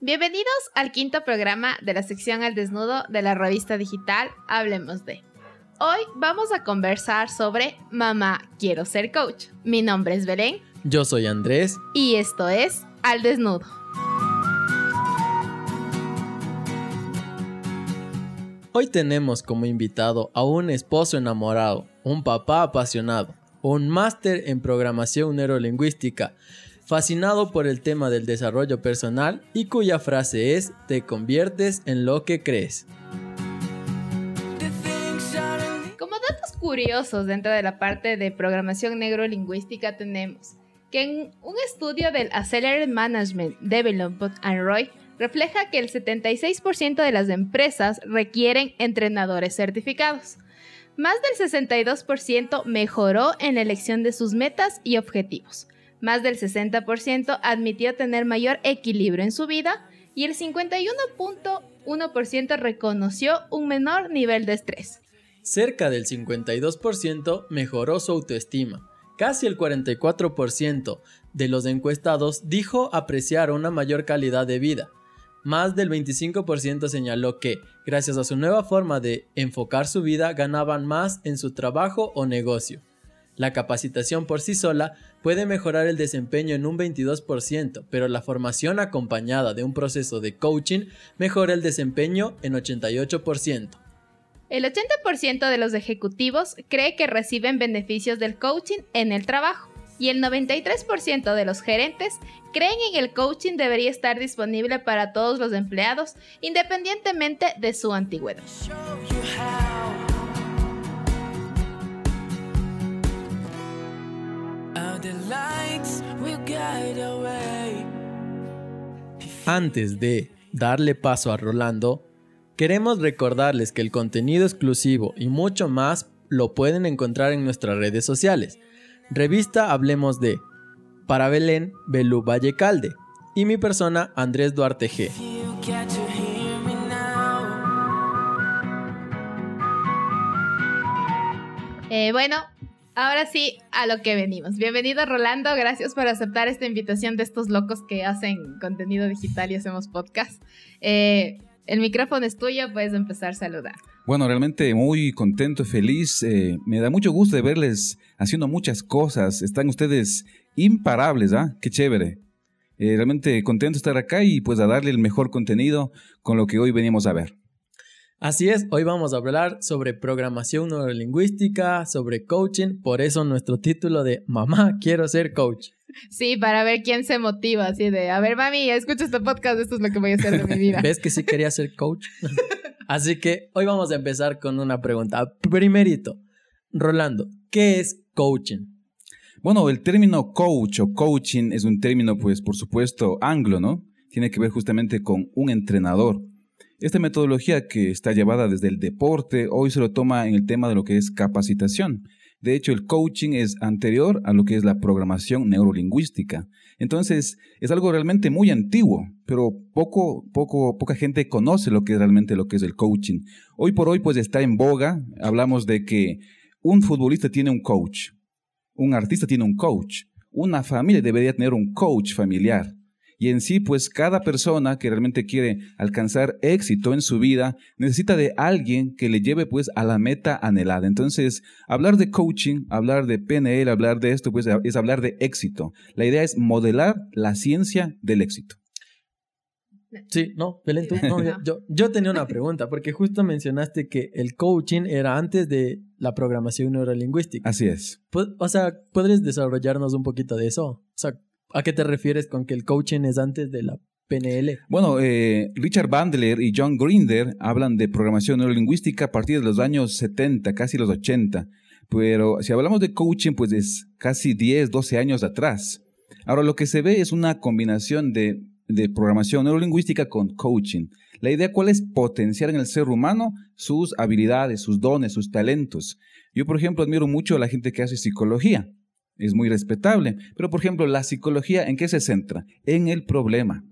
Bienvenidos al quinto programa de la sección Al Desnudo de la revista digital Hablemos de. Hoy vamos a conversar sobre Mamá, quiero ser coach. Mi nombre es Belén. Yo soy Andrés. Y esto es Al Desnudo. Hoy tenemos como invitado a un esposo enamorado, un papá apasionado, un máster en programación neurolingüística, fascinado por el tema del desarrollo personal y cuya frase es te conviertes en lo que crees. Como datos curiosos dentro de la parte de programación neurolingüística tenemos que en un estudio del Accelerated Management Development and ROI refleja que el 76% de las empresas requieren entrenadores certificados. Más del 62% mejoró en la elección de sus metas y objetivos. Más del 60% admitió tener mayor equilibrio en su vida y el 51.1% reconoció un menor nivel de estrés. Cerca del 52% mejoró su autoestima. Casi el 44% de los encuestados dijo apreciar una mayor calidad de vida más del 25% señaló que, gracias a su nueva forma de enfocar su vida, ganaban más en su trabajo o negocio. La capacitación por sí sola puede mejorar el desempeño en un 22%, pero la formación acompañada de un proceso de coaching mejora el desempeño en 88%. El 80% de los ejecutivos cree que reciben beneficios del coaching en el trabajo y el 93% de los gerentes creen en el coaching debería estar disponible para todos los empleados independientemente de su antigüedad. Antes de darle paso a Rolando, queremos recordarles que el contenido exclusivo y mucho más lo pueden encontrar en nuestras redes sociales Revista Hablemos de. Para Belén, Belú Vallecalde. Y mi persona, Andrés Duarte G. Eh, bueno, ahora sí a lo que venimos. Bienvenido Rolando, gracias por aceptar esta invitación de estos locos que hacen contenido digital y hacemos podcast. Eh, el micrófono es tuyo, puedes empezar a saludar. Bueno, realmente muy contento, feliz. Eh, me da mucho gusto de verles haciendo muchas cosas. Están ustedes imparables, ¿ah? Qué chévere. Eh, realmente contento de estar acá y pues a darle el mejor contenido con lo que hoy venimos a ver. Así es, hoy vamos a hablar sobre programación neurolingüística, sobre coaching, por eso nuestro título de Mamá, quiero ser coach. Sí, para ver quién se motiva, así de, a ver, mami, escucha este podcast, esto es lo que voy a hacer de mi vida. ¿Ves que sí quería ser coach? Así que hoy vamos a empezar con una pregunta. Primerito, Rolando, ¿qué es coaching? Bueno, el término coach o coaching es un término, pues, por supuesto, anglo, ¿no? Tiene que ver justamente con un entrenador. Esta metodología que está llevada desde el deporte, hoy se lo toma en el tema de lo que es capacitación. De hecho, el coaching es anterior a lo que es la programación neurolingüística. Entonces, es algo realmente muy antiguo, pero poco, poco, poca gente conoce lo que es realmente lo que es el coaching. Hoy por hoy, pues está en boga. Hablamos de que un futbolista tiene un coach, un artista tiene un coach, una familia debería tener un coach familiar. Y en sí, pues cada persona que realmente quiere alcanzar éxito en su vida necesita de alguien que le lleve pues a la meta anhelada. Entonces, hablar de coaching, hablar de PNL, hablar de esto, pues es hablar de éxito. La idea es modelar la ciencia del éxito. Sí, no, Belén, tú, yo, yo, tenía una pregunta, porque justo mencionaste que el coaching era antes de la programación neurolingüística. Así es. O sea, ¿podrías desarrollarnos un poquito de eso? O sea, ¿A qué te refieres con que el coaching es antes de la PNL? Bueno, eh, Richard Bandler y John Grinder hablan de programación neurolingüística a partir de los años 70, casi los 80. Pero si hablamos de coaching, pues es casi 10, 12 años atrás. Ahora, lo que se ve es una combinación de, de programación neurolingüística con coaching. La idea cuál es potenciar en el ser humano sus habilidades, sus dones, sus talentos. Yo, por ejemplo, admiro mucho a la gente que hace psicología es muy respetable. Pero, por ejemplo, la psicología, ¿en qué se centra? En el problema.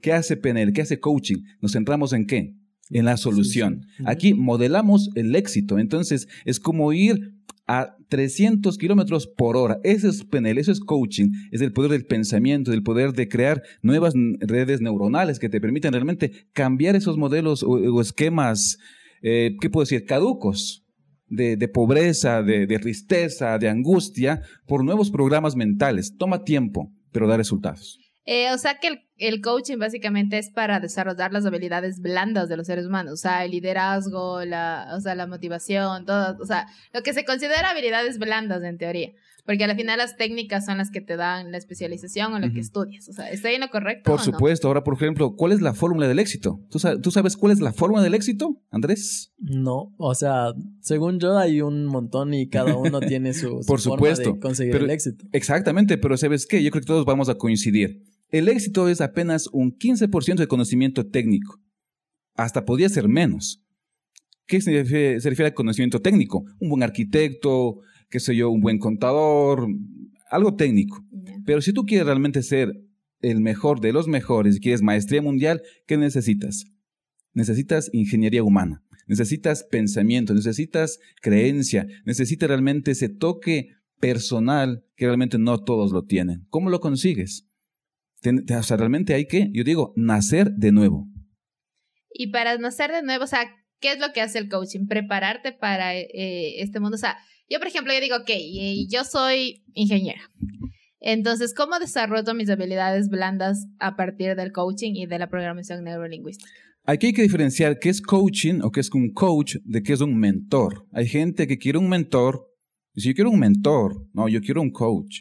¿Qué hace PNL? ¿Qué hace coaching? ¿Nos centramos en qué? En la solución. Aquí modelamos el éxito. Entonces, es como ir a 300 kilómetros por hora. Eso es PNL, eso es coaching, es el poder del pensamiento, el poder de crear nuevas redes neuronales que te permitan realmente cambiar esos modelos o, esquemas, eh, ¿qué puedo decir?, caducos. De, pobreza, de, de tristeza, de angustia, por nuevos programas mentales. Toma tiempo, pero da resultados. Eh, o sea que el, coaching básicamente es para desarrollar las habilidades blandas de los seres humanos, o sea, el liderazgo, la, o sea, la motivación, todo, o sea, lo que se considera habilidades blandas en teoría. Porque al final las técnicas son las que te dan la especialización o lo que estudias. O sea, ¿está ahí lo correcto? Por supuesto. Ahora, por ejemplo, ¿cuál es la fórmula del éxito? ¿Tú sabes, cuál es la fórmula del éxito, Andrés? No, o sea, según yo hay un montón y cada uno tiene su, por supuesto, forma de conseguir el éxito. Exactamente, pero ¿sabes qué? Yo creo que todos vamos a coincidir. El éxito es apenas un 15% de conocimiento técnico. Hasta podría ser menos. ¿Qué se refiere, se refiere al conocimiento técnico? Un buen arquitecto, qué sé yo, un buen contador, algo técnico. Pero si tú quieres realmente ser el mejor de los mejores y quieres maestría mundial, ¿qué necesitas? Necesitas ingeniería humana, necesitas pensamiento, necesitas creencia, necesitas realmente ese toque personal que realmente no todos lo tienen. ¿Cómo lo consigues? o sea, realmente hay que, yo digo, nacer de nuevo. Y para nacer de nuevo, o sea, ¿qué es lo que hace el coaching? Prepararte para eh, este mundo. O sea, yo, por ejemplo, yo digo, ok, yo soy ingeniera. Entonces, ¿cómo desarrollo mis habilidades blandas a partir del coaching y de la programación neurolingüística? Aquí hay que diferenciar qué es coaching o qué es un coach de qué es un mentor. Hay gente que quiere un mentor. Si yo quiero un mentor, no, yo quiero un coach.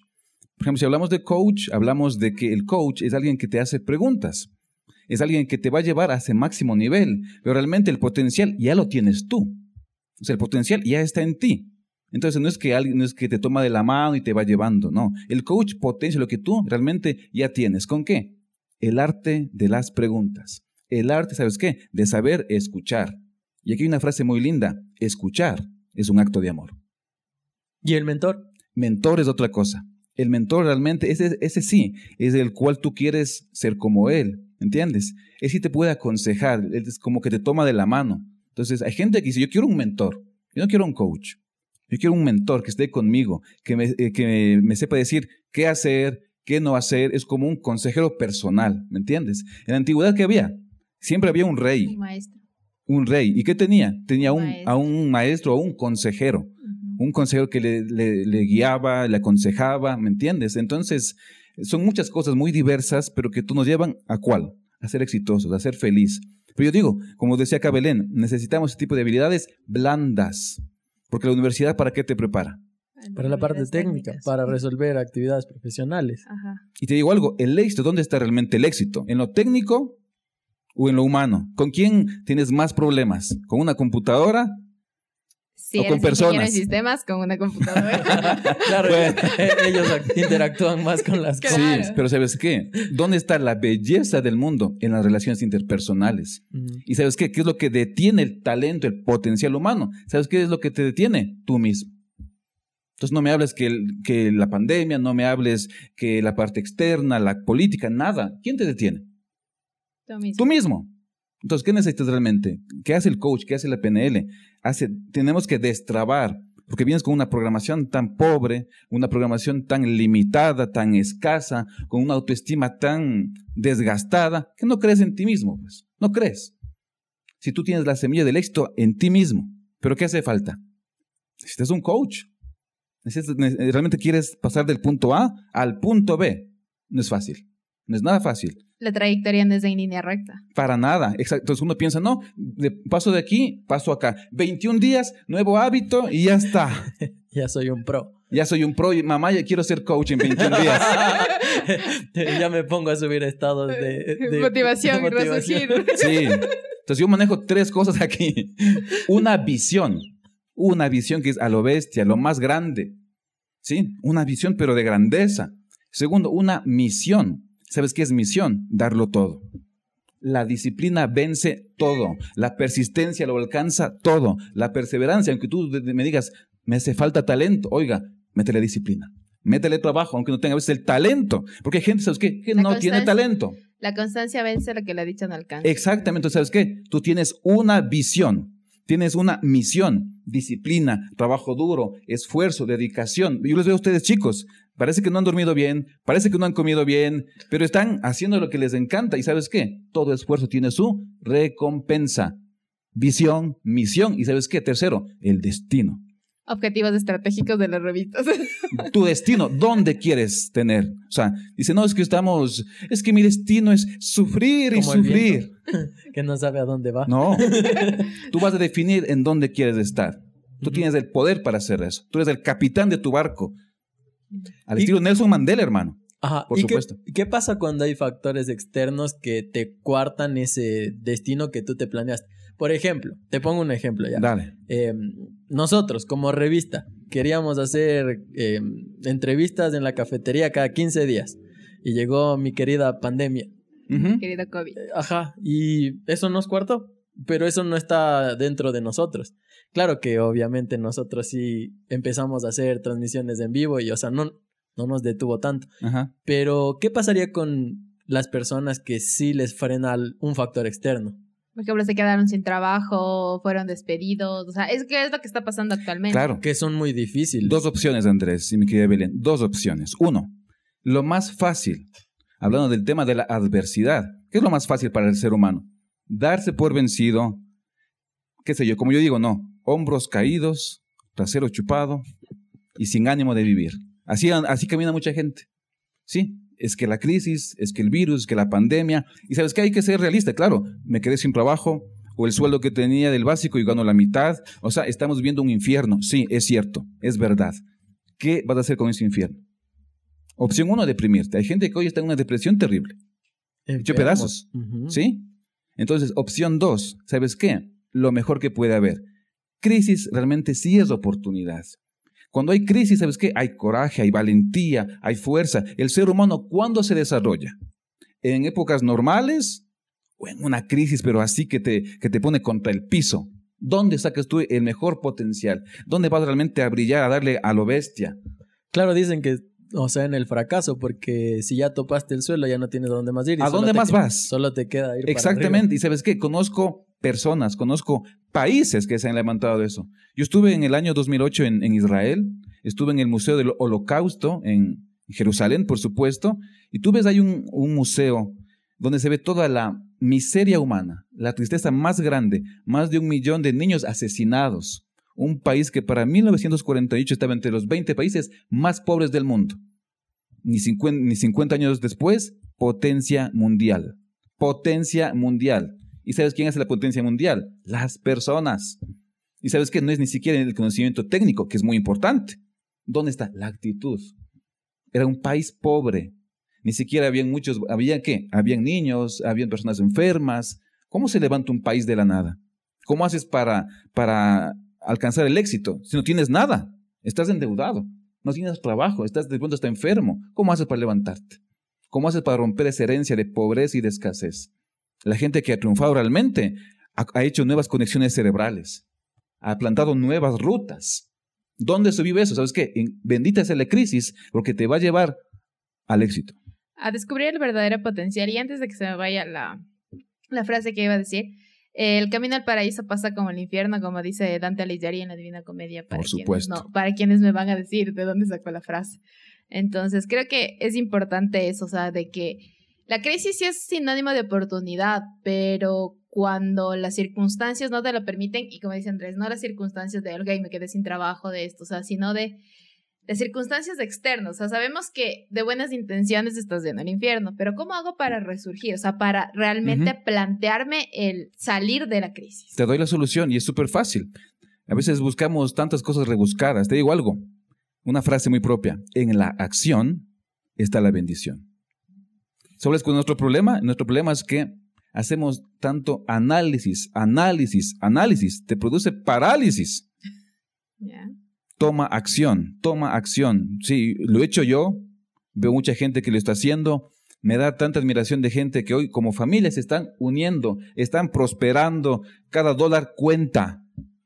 Por ejemplo, si hablamos de coach, hablamos de que el coach es alguien que te hace preguntas. Es alguien que te va a llevar a ese máximo nivel, pero realmente el potencial ya lo tienes tú. O sea, el potencial ya está en ti. Entonces no es que alguien no es que te toma de la mano y te va llevando, no. El coach potencia lo que tú realmente ya tienes. ¿Con qué? El arte de las preguntas. El arte, ¿sabes qué? De saber escuchar. Y aquí hay una frase muy linda. Escuchar es un acto de amor. ¿Y el mentor? Mentor es otra cosa el mentor realmente, ese, ese sí, es el cual tú quieres ser como él, ¿entiendes? Ese sí te puede aconsejar, es como que te toma de la mano. Entonces, hay gente que dice, yo quiero un mentor, yo no quiero un coach, yo quiero un mentor que esté conmigo, que me, eh, que me sepa decir qué hacer, qué no hacer, es como un consejero personal, ¿me entiendes? En la antigüedad que había, siempre había un rey. Un maestro. Un rey. ¿Y qué tenía? Tenía un, a un maestro o un consejero un consejero que le, guiaba, le aconsejaba, ¿me entiendes? Entonces, son muchas cosas muy diversas, pero que tú nos llevan a cuál? A ser exitosos, a ser feliz. Pero yo digo, como decía Cabelén, necesitamos ese tipo de habilidades blandas, porque la universidad ¿para qué te prepara? Para la parte técnica, para resolver actividades profesionales. Y te digo algo, el éxito, ¿dónde está realmente el éxito? ¿En lo técnico o en lo humano? ¿Con quién tienes más problemas? ¿Con una computadora o con personas. sistemas con una computadora. claro, eh, ellos interactúan más con las cosas. Sí, pero ¿sabes qué? ¿Dónde está la belleza del mundo? En las relaciones interpersonales. ¿Y sabes qué? ¿Qué es lo que detiene el talento, el potencial humano? ¿Sabes qué es lo que te detiene? Tú mismo. Entonces no me hables que, que la pandemia, no me hables que la parte externa, la política, nada. ¿Quién te detiene? Tú mismo. Tú mismo. Entonces, ¿qué necesitas realmente? ¿Qué hace el coach? ¿Qué hace la PNL? Hace, tenemos que destrabar, porque vienes con una programación tan pobre, una programación tan limitada, tan escasa, con una autoestima tan desgastada, que no crees en ti mismo, pues. No crees. Si tú tienes la semilla del éxito en ti mismo, ¿pero qué hace falta? Necesitas un coach. realmente quieres pasar del punto A al punto B. No es fácil. No es nada fácil la trayectoria no es en línea recta. Para nada, exacto. Entonces uno piensa, no, de, paso de aquí, paso acá. 21 días, nuevo hábito y ya está. ya soy un pro. Ya soy un pro y mamá, ya quiero ser coach en 21 días. ya me pongo a subir estados de, motivación, motivación. Sí. Entonces yo manejo tres cosas aquí. Una visión. Una visión que es a lo bestia, lo más grande. ¿Sí? Una visión, pero de grandeza. Segundo, una misión ¿Sabes qué es misión? Darlo todo. La disciplina vence todo. La persistencia lo alcanza todo. La perseverancia, aunque tú me digas, me hace falta talento, oiga, métele disciplina. Métele trabajo, aunque no tenga a veces el talento. Porque hay gente, ¿sabes qué? Que no tiene talento. La constancia vence lo que la dicha no alcanza. Exactamente. ¿Sabes qué? Tú tienes una visión. Tienes una misión, disciplina, trabajo duro, esfuerzo, dedicación. Yo les veo a ustedes chicos, parece que no han dormido bien, parece que no han comido bien, pero están haciendo lo que les encanta. ¿Y sabes qué? Todo esfuerzo tiene su recompensa. Visión, misión. ¿Y sabes qué? Tercero, el destino objetivos estratégicos de las revistas. Tu destino, ¿dónde quieres tener? O sea, dice, no, es que estamos, es que mi destino es sufrir y sufrir. que no sabe a dónde va. No, tú vas a definir en dónde quieres estar. Tú tienes el poder para hacer eso. Tú eres el capitán de tu barco. Al estilo Nelson Mandela, hermano. Ajá. Por supuesto. Qué, qué pasa cuando hay factores externos que te cuartan ese destino que tú te planeaste? Por ejemplo, te pongo un ejemplo ya. Dale. Em, nosotros, como revista, queríamos hacer em, entrevistas en la cafetería cada 15 días. Y llegó mi querida pandemia. Querida COVID. Ajá, y eso nos cuartó. Pero eso no está dentro de nosotros. Claro que obviamente nosotros sí empezamos a hacer transmisiones en vivo y, o sea, no, no nos detuvo tanto. Ajá. Pero, ¿qué pasaría con las personas que sí les frena un factor externo? Por ejemplo, se quedaron sin trabajo, fueron despedidos. O sea, es que es lo que está pasando actualmente. Claro. Que son muy difíciles. Dos opciones, Andrés y mi querida Belén. Dos opciones. Uno, lo más fácil, hablando del tema de la adversidad. ¿Qué es lo más fácil para el ser humano? Darse por vencido, qué sé yo, como yo digo, no. Hombros caídos, trasero chupado y sin ánimo de vivir. Así, así camina mucha gente. Sí, es que la crisis, es que el virus, es que la pandemia. Y sabes que hay que ser realista, claro, me quedé sin trabajo o el sueldo que tenía del básico y gano la mitad. O sea, estamos viviendo un infierno. Sí, es cierto, es verdad. ¿Qué vas a hacer con ese infierno? Opción uno, deprimirte. Hay gente que hoy está en una depresión terrible. Hecho pedazos. ¿Sí? Entonces, opción dos, ¿sabes qué? Lo mejor que puede haber. Crisis realmente sí es oportunidad. Cuando hay crisis, ¿sabes qué? Hay coraje, hay valentía, hay fuerza. El ser humano, ¿cuándo se desarrolla? ¿En épocas normales o en una crisis, pero así que te, que te pone contra el piso? ¿Dónde sacas tú el mejor potencial? ¿Dónde vas realmente a brillar, a darle a lo bestia? Claro, dicen que, o sea, en el fracaso, porque si ya topaste el suelo, ya no tienes a dónde más ir. ¿A dónde más vas? Solo te queda ir. Exactamente. y sabes qué? Conozco personas, conozco países que se han levantado de eso. Yo estuve en el año 2008 en, Israel, estuve en el Museo del Holocausto en Jerusalén, por supuesto, y tú ves ahí un, museo donde se ve toda la miseria humana, la tristeza más grande, más de un millón de niños asesinados. Un país que para 1948 estaba entre los 20 países más pobres del mundo. Ni 50, ni 50 años después, potencia mundial. Potencia mundial. ¿Y sabes quién es la potencia mundial? Las personas. ¿Y sabes que no es ni siquiera el conocimiento técnico, que es muy importante? ¿Dónde está? La actitud. Era un país pobre. Ni siquiera habían muchos, ¿había qué? Habían niños, habían personas enfermas. ¿Cómo se levanta un país de la nada? ¿Cómo haces para, para alcanzar el éxito si no tienes nada? Estás endeudado, no tienes trabajo, estás de pronto estás enfermo. ¿Cómo haces para levantarte? ¿Cómo haces para romper esa herencia de pobreza y de escasez? La gente que ha triunfado realmente ha, hecho nuevas conexiones cerebrales, ha plantado nuevas rutas. ¿Dónde se vive eso? ¿Sabes qué? bendita sea la crisis porque te va a llevar al éxito. A descubrir el verdadero potencial. Y antes de que se me vaya la, la frase que iba a decir, el camino al paraíso pasa como el infierno, como dice Dante Alighieri en la Divina Comedia. Para Por supuesto. no, para quienes me van a decir de dónde sacó la frase. Entonces, creo que es importante eso, o sea, de que la crisis sí es sinónimo de oportunidad, pero cuando las circunstancias no te lo permiten, y como dice Andrés, no las circunstancias de, y me quedé sin trabajo de esto, o sea, sino de, de circunstancias externas. O sea, sabemos que de buenas intenciones estás yendo al infierno, pero ¿cómo hago para resurgir? O sea, para realmente plantearme el salir de la crisis. Te doy la solución y es súper fácil. A veces buscamos tantas cosas rebuscadas. Te digo algo, una frase muy propia. En la acción está la bendición. ¿Sabes cuál es nuestro problema? Nuestro problema es que hacemos tanto análisis, análisis, análisis, te produce parálisis. Toma acción, toma acción. Sí, lo he hecho yo, veo mucha gente que lo está haciendo, me da tanta admiración de gente que hoy como familia se están uniendo, están prosperando, cada dólar cuenta.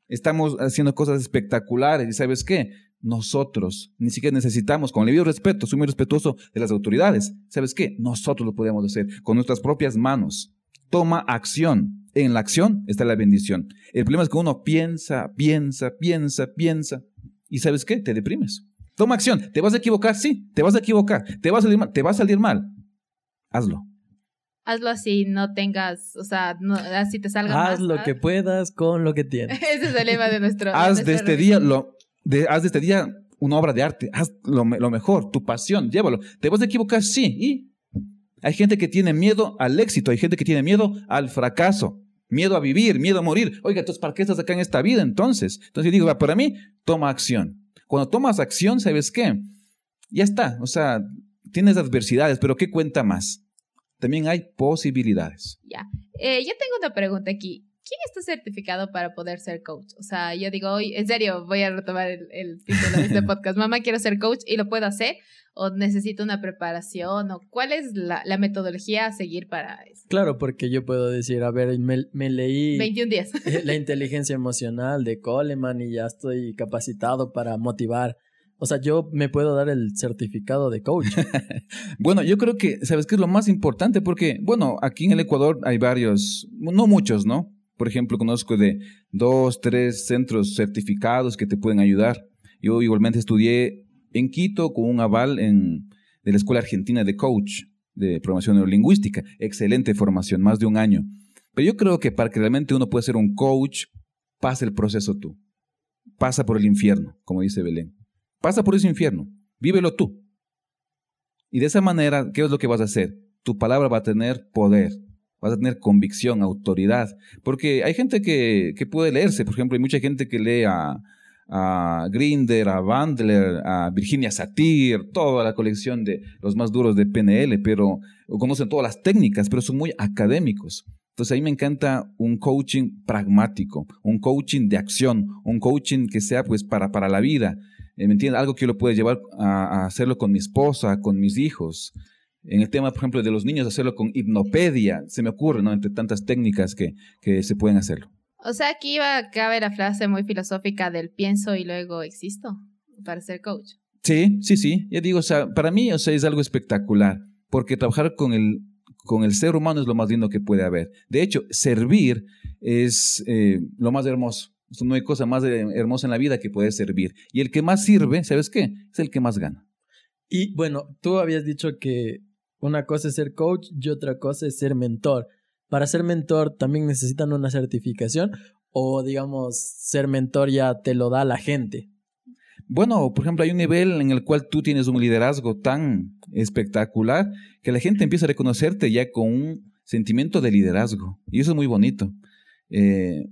Estamos haciendo cosas espectaculares y ¿sabes qué? Nosotros ni siquiera necesitamos, con el debido respeto, soy muy respetuoso de las autoridades. ¿Sabes qué? Nosotros lo podemos hacer con nuestras propias manos. toma acción. En la acción está la bendición. El problema es que uno piensa, piensa, piensa, piensa. ¿Y sabes qué? Te deprimes. Toma acción. ¿Te vas a equivocar? Sí, te vas a equivocar. ¿Te va a salir mal? ¿Te va a salir mal? Hazlo. Hazlo así, no tengas, o sea, no, así te salga Haz lo que puedas con lo que tienes. Ese es el lema de nuestro. haz de, este día lo, de, haz de este día una obra de arte. Haz lo, mejor, tu pasión, llévalo. ¿Te vas a equivocar? Sí. ¿Y? Hay gente que tiene miedo al éxito, hay gente que tiene miedo al fracaso, miedo a vivir, miedo a morir. Oiga, entonces, ¿para qué estás acá en esta vida entonces? Entonces yo digo, para mí, toma acción. Cuando tomas acción, ¿sabes qué? Ya está, o sea, tienes adversidades, pero ¿qué cuenta más? También hay posibilidades. Ya. Eh, yo tengo una pregunta aquí. ¿Quién está certificado para poder ser coach? O sea, yo digo, hoy, en serio, voy a retomar el, el título de este podcast. Mamá, quiero ser coach y lo puedo hacer. ¿O necesito una preparación? ¿O cuál es la, la metodología a seguir para eso? Claro, porque yo puedo decir, a ver, me, me leí 21 días. la inteligencia emocional de Coleman y ya estoy capacitado para motivar. O sea, yo me puedo dar el certificado de coach. bueno, yo creo que, ¿sabes qué es lo más importante? Porque, bueno, aquí en el Ecuador hay varios, no muchos, ¿no? Por ejemplo, conozco de dos, tres centros certificados que te pueden ayudar. Yo igualmente estudié en Quito con un aval en, de la Escuela Argentina de Coach de Programación Neurolingüística. Excelente formación, más de un año. Pero yo creo que para que realmente uno pueda ser un coach, pasa el proceso tú. Pasa por el infierno, como dice Belén. Pasa por ese infierno. Vívelo tú. Y de esa manera, ¿qué es lo que vas a hacer? Tu palabra va a tener poder, vas a tener convicción, autoridad. Porque hay gente que, que puede leerse, por ejemplo, hay mucha gente que lee a, a Grinder, a Bandler, a Virginia Satir, toda la colección de los más duros de PNL, pero conocen todas las técnicas, pero son muy académicos. Entonces a mí me encanta un coaching pragmático, un coaching de acción, un coaching que sea pues para, para la vida. Eh, ¿Me entiendes? Algo que yo lo pueda llevar a, a hacerlo con mi esposa, con mis hijos. En el tema, por ejemplo, de los niños, hacerlo con hipnopedia, se me ocurre, ¿no? Entre tantas técnicas que, que se pueden hacerlo. O sea, aquí va, cabe la frase muy filosófica del pienso y luego existo para ser coach. Sí, sí, sí. Ya digo, o sea, para mí, o sea, es algo espectacular, porque trabajar con el, con el ser humano es lo más lindo que puede haber. De hecho, servir es eh, lo más hermoso. No hay cosa más hermosa en la vida que poder servir. Y el que más sirve, ¿sabes qué? Es el que más gana. Y bueno, tú habías dicho que una cosa es ser coach y otra cosa es ser mentor. Para ser mentor también necesitan una certificación o digamos ser mentor ya te lo da la gente. Bueno, por ejemplo, hay un nivel en el cual tú tienes un liderazgo tan espectacular que la gente empieza a reconocerte ya con un sentimiento de liderazgo. Y eso es muy bonito. Eh,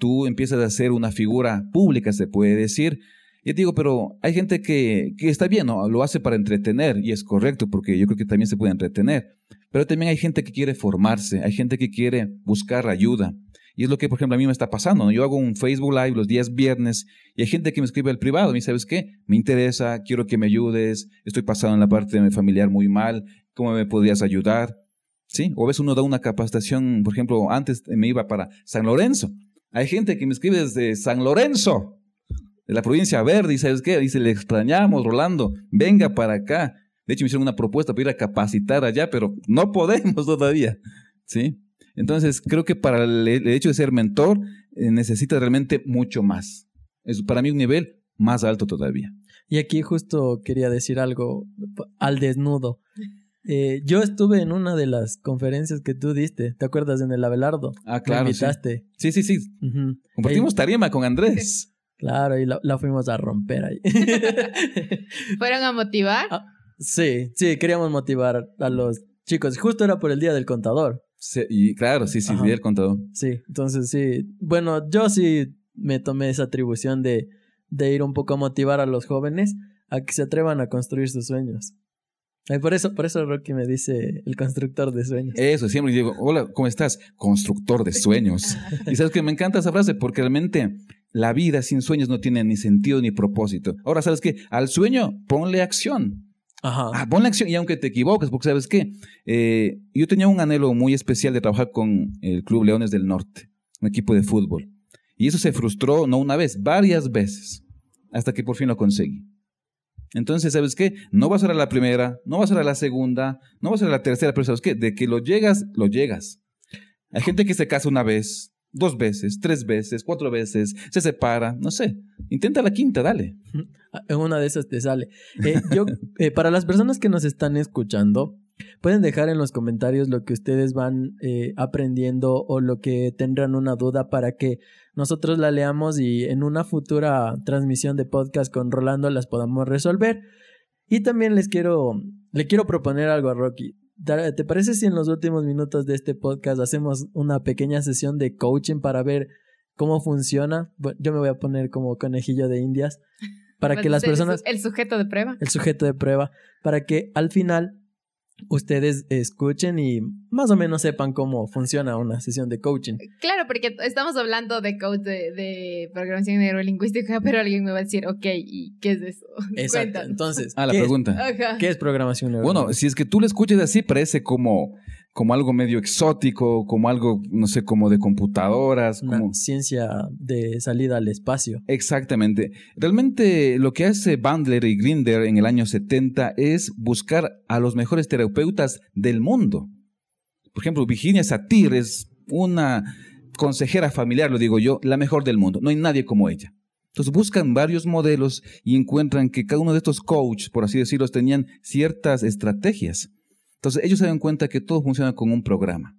tú empiezas a ser una figura pública, se puede decir. Yo digo, pero hay gente que, que está bien, ¿no? lo hace para entretener y es correcto porque yo creo que también se puede entretener. Pero también hay gente que quiere formarse, hay gente que quiere buscar ayuda. Y es lo que, por ejemplo, a mí me está pasando. Yo hago un Facebook Live los días viernes y hay gente que me escribe al privado. Y me dice, ¿sabes qué? Me interesa, quiero que me ayudes, estoy pasando en la parte de mi familiar muy mal, ¿cómo me podrías ayudar? ¿Sí? O a veces uno da una capacitación, por ejemplo, antes me iba para San Lorenzo. Hay gente que me escribe desde San Lorenzo, de la provincia verde, y ¿sabes qué? Dice, le extrañamos, Rolando, venga para acá. De hecho, me hicieron una propuesta para ir a capacitar allá, pero no podemos todavía. ¿Sí? Entonces, creo que para el, hecho de ser mentor, eh, necesita realmente mucho más. Es para mí un nivel más alto todavía. Y aquí justo quería decir algo al desnudo. Eh, yo estuve en una de las conferencias que tú diste, ¿te acuerdas? En el Abelardo. Ah, claro. Me invitaste. Sí, sí, sí. Compartimos tarima con Andrés. Claro, y la, la, fuimos a romper ahí. ¿Fueron a motivar? Ah, Sí, sí, queríamos motivar a los chicos. Justo era por el Día del Contador. Sí, y claro, sí, sí, el Día del Contador. Sí, entonces sí. Bueno, yo sí me tomé esa atribución de, de ir un poco a motivar a los jóvenes a que se atrevan a construir sus sueños. Y por eso, por eso Rocky me dice el constructor de sueños. Eso, siempre digo, hola, ¿cómo estás? Constructor de sueños. y sabes que me encanta esa frase porque realmente la vida sin sueños no tiene ni sentido ni propósito. Ahora, ¿sabes qué? Al sueño ponle acción. Ajá. Ah, pon la acción y aunque te equivoques, porque sabes qué, eh, yo tenía un anhelo muy especial de trabajar con el Club Leones del Norte, un equipo de fútbol. Y eso se frustró no una vez, varias veces, hasta que por fin lo conseguí. Entonces, ¿sabes qué? No va a ser a la primera, no va a ser a la segunda, no va a ser a la tercera, pero ¿sabes qué? De que lo llegas, lo llegas. Hay gente que se casa una vez, dos veces, tres veces, cuatro veces, se separa, no sé. Intenta la quinta, dale. En una de esas te sale. Eh, yo, eh, para las personas que nos están escuchando, pueden dejar en los comentarios lo que ustedes van eh, aprendiendo o lo que tendrán una duda para que nosotros la leamos y en una futura transmisión de podcast con Rolando las podamos resolver. Y también les quiero, le quiero proponer algo a Rocky. ¿Te parece si en los últimos minutos de este podcast hacemos una pequeña sesión de coaching para ver cómo funciona? Bueno, yo me voy a poner como conejillo de indias para que las personas... El sujeto de prueba. El sujeto de prueba, para que al final ustedes escuchen y más o menos sepan cómo funciona una sesión de coaching. Claro, porque estamos hablando de coach de, programación neurolingüística, pero alguien me va a decir, ok, ¿y qué es eso? Exacto. Entonces, ah, la pregunta. ¿qué es programación neurolingüística? Bueno, si es que tú lo escuchas así, parece como como algo medio exótico, como algo, no sé, como de computadoras. como... ciencia de salida al espacio. Exactamente. Realmente lo que hace Bandler y Grinder en el año 70 es buscar a los mejores terapeutas del mundo. Por ejemplo, Virginia Satir es una consejera familiar, lo digo yo, la mejor del mundo. No hay nadie como ella. Entonces buscan varios modelos y encuentran que cada uno de estos coaches, por así decirlo, tenían ciertas estrategias. Entonces ellos se dan cuenta que todo funciona con un programa.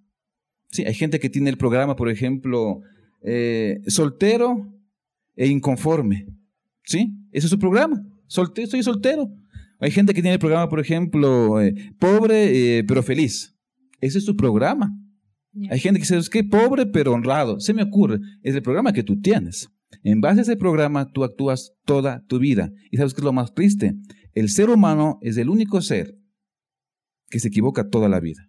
Sí, hay gente que tiene el programa, por ejemplo, eh, soltero e inconforme. ¿Sí? Ese es su programa. Solte estoy soltero. Hay gente que tiene el programa, por ejemplo, eh, pobre eh, pero feliz. Ese es su programa. Hay gente que dice, es que pobre pero honrado. Se me ocurre, es el programa que tú tienes. En base a ese programa, tú actúas toda tu vida. Y sabes qué es lo más triste. El ser humano es el único ser que se equivoca toda la vida.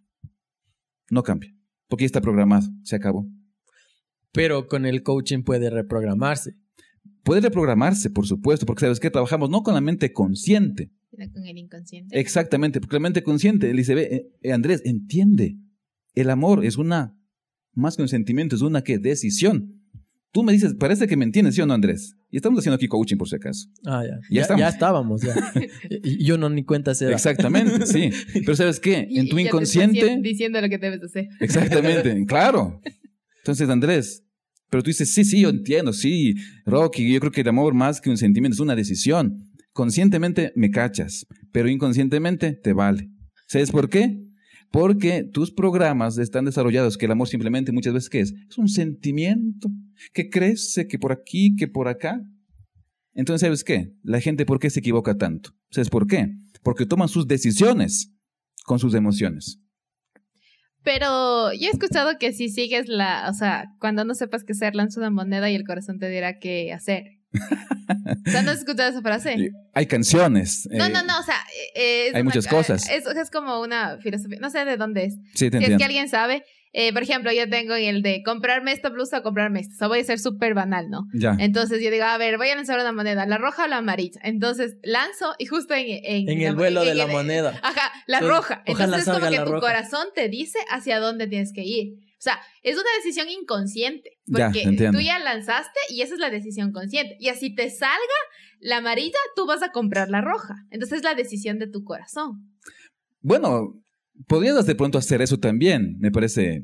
No cambia, porque ya está programado, se acabó. Pero con el coaching puede reprogramarse. Puede reprogramarse, por supuesto, porque sabes que trabajamos no con la mente consciente. Sino con el inconsciente. Exactamente, porque la mente consciente, él dice, ve, eh, Andrés, entiende, el amor es una, más que un sentimiento, es una ¿qué? decisión. Tú me dices, parece que me entiendes, ¿sí o no, Andrés? Y estamos haciendo aquí coaching por si acaso. Ah, ya. Ya, ya estábamos, ya. yo no ni cuenta se Exactamente, sí. Pero ¿sabes qué? En tu inconsciente... diciendo lo que debes hacer. Exactamente, claro. Entonces, Andrés, pero tú dices, sí, sí, yo entiendo, sí, Rocky, yo creo que el amor más que un sentimiento es una decisión. Conscientemente me cachas, pero inconscientemente te vale. ¿Sabes por qué? Porque tus programas están desarrollados que el amor simplemente muchas veces ¿qué es? Es un sentimiento que crece, que por aquí, que por acá. Entonces, ¿sabes qué? La gente, ¿por qué se equivoca tanto? ¿Sabes por qué? Porque toman sus decisiones con sus emociones. Pero yo he escuchado que si sigues la, o sea, cuando no sepas qué hacer, lanza una moneda y el corazón te dirá qué hacer. o sea, ¿no has escuchado esa frase? Hay canciones. No, no, eh, no, o sea, eh, hay muchas cosas. Es, es como una filosofía, no sé de dónde es. Sí, te si es que alguien sabe, eh, por ejemplo, yo tengo el de comprarme esta blusa o comprarme esta. O sea, voy a ser súper banal, ¿no? Ya. Entonces yo digo, a ver, voy a lanzar una moneda, la roja o la amarilla. Entonces lanzo y justo en... En, el vuelo de la moneda. Ajá, la roja. Entonces es como que tu corazón te dice hacia dónde tienes que ir. O sea, es una decisión inconsciente. Porque tú ya lanzaste y esa es la decisión consciente. Y así te salga la amarilla, tú vas a comprar la roja. Entonces es la decisión de tu corazón. Bueno, podrías de pronto hacer eso también, me parece.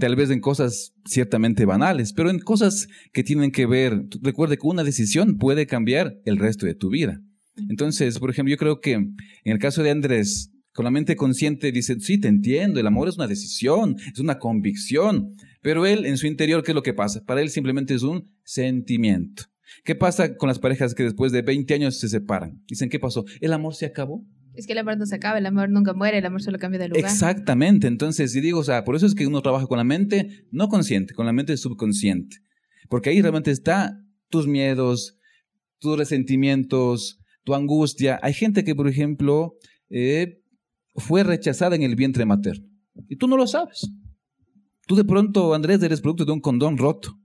tal vez en cosas ciertamente banales, pero en cosas que tienen que ver, recuerde que una decisión puede cambiar el resto de tu vida. Entonces, por ejemplo, yo creo que en el caso de Andrés, con la mente consciente dice, sí, te entiendo, el amor es una decisión, es una convicción, pero él en su interior, ¿qué es lo que pasa? Para él simplemente es un sentimiento. ¿Qué pasa con las parejas que después de 20 años se separan? Dicen, ¿qué pasó? ¿El amor se acabó? Es que el amor no se acaba, el amor nunca muere, el amor solo cambia de lugar. Exactamente, entonces, si digo, o sea, por eso es que uno trabaja con la mente no consciente, con la mente subconsciente, porque ahí realmente está tus miedos, tus resentimientos, tu angustia. Hay gente que, por ejemplo, eh, fue rechazada en el vientre materno y tú no lo sabes. Tú de pronto, Andrés, eres producto de un condón roto.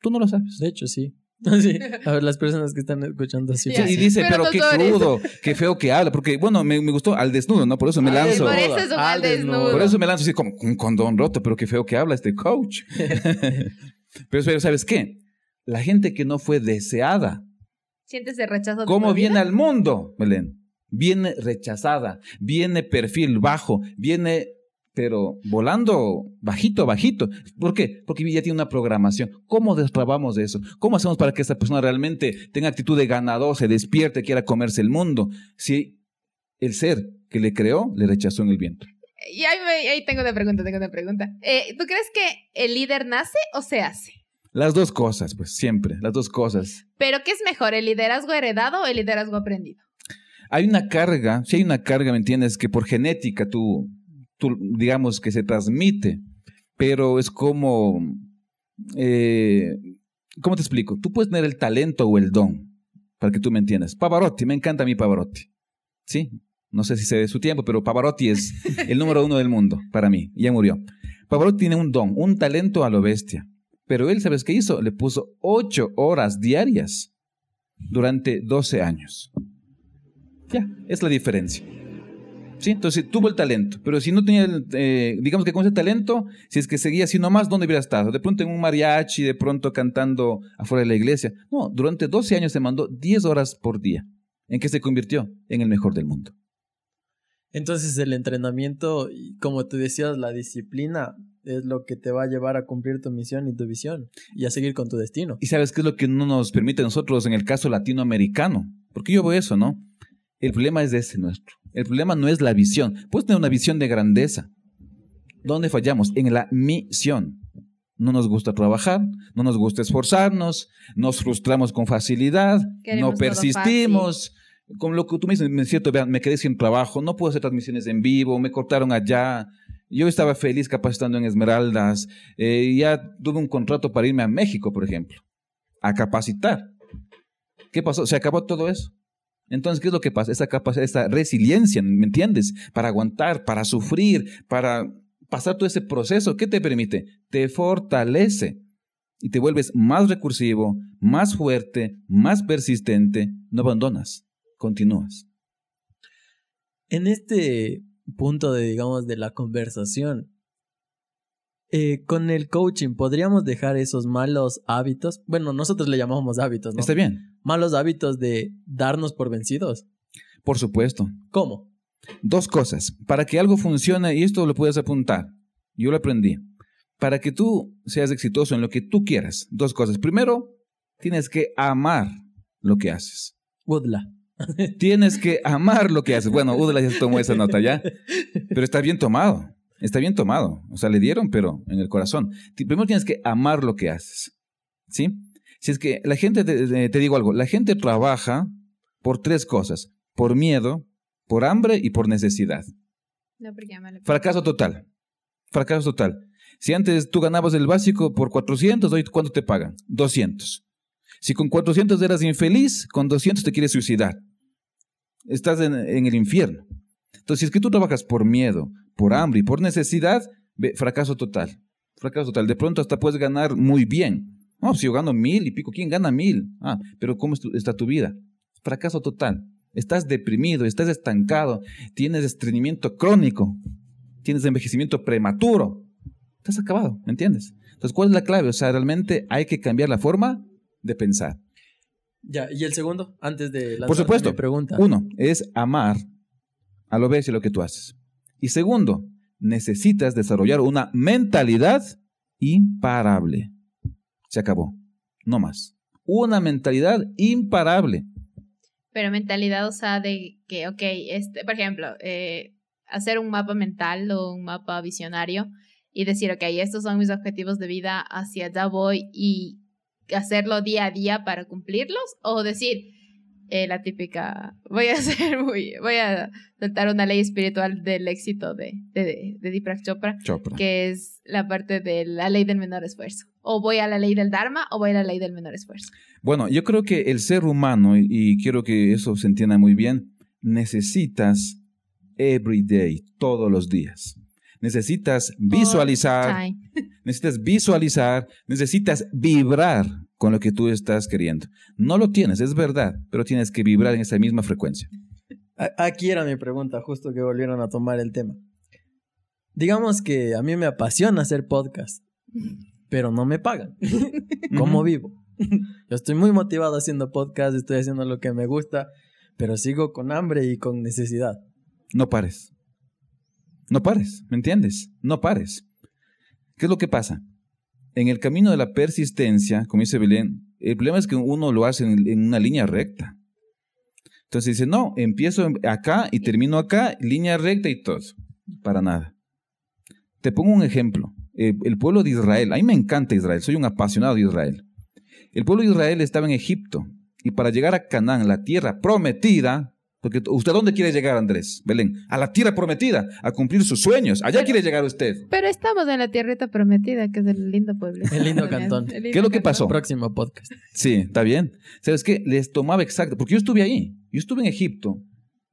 Tú no lo sabes. De hecho, sí. Sí, a ver, las personas que están escuchando así. y dice, pero, qué crudo, qué feo que habla, porque bueno, me, gustó al desnudo, ¿no? Por eso me lanzo. Por eso es un al desnudo. Por eso me lanzo así como un condón roto, pero qué feo que habla este coach. pero, ¿sabes qué? La gente que no fue deseada. Sientes el rechazo. ¿Cómo viene al mundo, Belén? Viene rechazada, viene perfil bajo, viene pero volando bajito, bajito. ¿Por qué? Porque ya tiene una programación. ¿Cómo destrabamos eso? ¿Cómo hacemos para que esa persona realmente tenga actitud de ganador, se despierte, quiera comerse el mundo? Si el ser que le creó le rechazó en el viento. Y ahí, me- ahí tengo una pregunta, tengo una pregunta. Eh, ¿Tú crees que el líder nace o se hace? Las dos cosas, pues siempre, las dos cosas. ¿Pero qué es mejor, el liderazgo heredado o el liderazgo aprendido? Hay una carga, si hay una carga, ¿me entiendes? Que por genética tú, tú digamos que se transmite, pero es como, eh, ¿cómo te explico? Tú puedes tener el talento o el don, para que tú me entiendas. Pavarotti, me encanta mi Pavarotti, ¿sí? No sé si se ve su tiempo, pero Pavarotti es el número uno del mundo para mí, ya murió. Pavarotti tiene un don, un talento a lo bestia, pero él, ¿sabes qué hizo? Le puso ocho horas diarias durante 12 años. Ya, es la diferencia. ¿Sí? Entonces tuvo el talento, pero si no tenía, el, eh, digamos que con ese talento, si es que seguía así nomás, ¿dónde hubiera estado? De pronto en un mariachi, de pronto cantando afuera de la iglesia. No, durante 12 años se mandó 10 horas por día. ¿En qué se convirtió? En el mejor del mundo. Entonces el entrenamiento, como tú decías, la disciplina es lo que te va a llevar a cumplir tu misión y tu visión y a seguir con tu destino. ¿Y sabes qué es lo que no nos permite a nosotros en el caso latinoamericano? Porque yo veo eso, ¿no? El problema es ese nuestro. El problema no es la visión. Puedes tener una visión de grandeza. ¿Dónde fallamos? En la misión. No nos gusta trabajar, no nos gusta esforzarnos, nos frustramos con facilidad, Queremos no persistimos. Con lo que tú me dices, me cierto, vean, me quedé sin trabajo, no puedo hacer transmisiones en vivo, me cortaron allá. Yo estaba feliz capacitando en Esmeraldas. eh, ya tuve un contrato para irme a México, por ejemplo, a capacitar. ¿Qué pasó? Se acabó todo eso. Entonces, ¿qué es lo que pasa? Esa capacidad, esa resiliencia, ¿me entiendes? Para aguantar, para sufrir, para pasar todo ese proceso, ¿qué te permite? Te fortalece y te vuelves más recursivo, más fuerte, más persistente, no abandonas, continúas. En este punto de, digamos, de la conversación, eh, con el coaching, ¿podríamos dejar esos malos hábitos? Bueno, nosotros le llamamos hábitos, ¿no? Está bien, Malos hábitos de darnos por vencidos. por supuesto. ¿Cómo? Dos cosas. Para que algo funcione, y esto lo puedes apuntar, yo lo aprendí. Para que tú seas exitoso en lo que tú quieras, dos cosas. Primero, tienes que amar lo que haces. Woodla. Tienes que amar lo que haces. Bueno, Udla ya tomó esa nota ya, pero está bien tomado. Está bien tomado. O sea, le dieron, pero en el corazón. Primero tienes que amar lo que haces. ¿Sí? Si es que la gente, te, digo algo, la gente trabaja por tres cosas. Por miedo, por hambre y por necesidad. No, Fracaso total. Fracaso total. Si antes tú ganabas el básico por 400, hoy ¿cuánto te pagan? 200. Si con 400 eras infeliz, con 200 te quieres suicidar. Estás en, en el infierno. Entonces, si es que tú trabajas por miedo, por hambre y por necesidad, fracaso total. Fracaso total. De pronto hasta puedes ganar muy bien. No, si yo gano mil y pico, ¿quién gana mil? Ah, pero ¿cómo está tu vida? Fracaso total. Estás deprimido, estás estancado, tienes estreñimiento crónico, tienes envejecimiento prematuro. Estás acabado, ¿me entiendes? Entonces, ¿cuál es la clave? O sea, realmente hay que cambiar la forma de pensar. Ya, ¿y el segundo? Antes de la Por supuesto. pregunta. Uno, es amar a lo bestia lo que tú haces. Y segundo, necesitas desarrollar una mentalidad imparable. Se acabó. No más. Una mentalidad imparable. Pero mentalidad, o sea, de que, ok, este, por ejemplo, eh, hacer un mapa mental o un mapa visionario y decir, ok, estos son mis objetivos de vida, hacia allá voy y hacerlo día a día para cumplirlos, o decir, eh, la típica, voy a hacer, muy, voy a soltar una ley espiritual del éxito de, de, de Deepak Chopra, Chopra. que es la parte de la ley del menor esfuerzo. O voy a la ley del Dharma o voy a la ley del menor esfuerzo. Bueno, yo creo que el ser humano, y, y quiero que eso se entienda muy bien, necesitas every day, todos los días. Necesitas visualizar, necesitas visualizar, necesitas vibrar con lo que tú estás queriendo. No lo tienes, es verdad, pero tienes que vibrar en esa misma frecuencia. Aquí era mi pregunta, justo que volvieron a tomar el tema. Digamos que a mí me apasiona hacer podcast, pero no me pagan. ¿Cómo vivo? Yo estoy muy motivado haciendo podcast, estoy haciendo lo que me gusta, pero sigo con hambre y con necesidad. No pares. No pares, ¿me entiendes? No pares. ¿Qué es lo que pasa? En el camino de la persistencia, como dice Belén, el problema es que uno lo hace en, en una línea recta. Entonces dice, no, empiezo acá y termino acá, línea recta y todo. Para nada. Te pongo un ejemplo. El, el pueblo de Israel, a mí me encanta Israel, soy un apasionado de Israel. El pueblo de Israel estaba en Egipto y para llegar a Canaán, la tierra prometida, porque usted a dónde quiere llegar, Andrés, Belén, a la tierra prometida, a cumplir sus sueños. Allá quiere llegar usted. Pero estamos en la tierrita prometida, que es el lindo pueblo. El lindo cantón. El lindo ¿Qué es lo que cantón. pasó? Próximo podcast. Sí, está bien. ¿Sabes qué? Les tomaba exacto, porque yo estuve ahí, yo estuve en Egipto,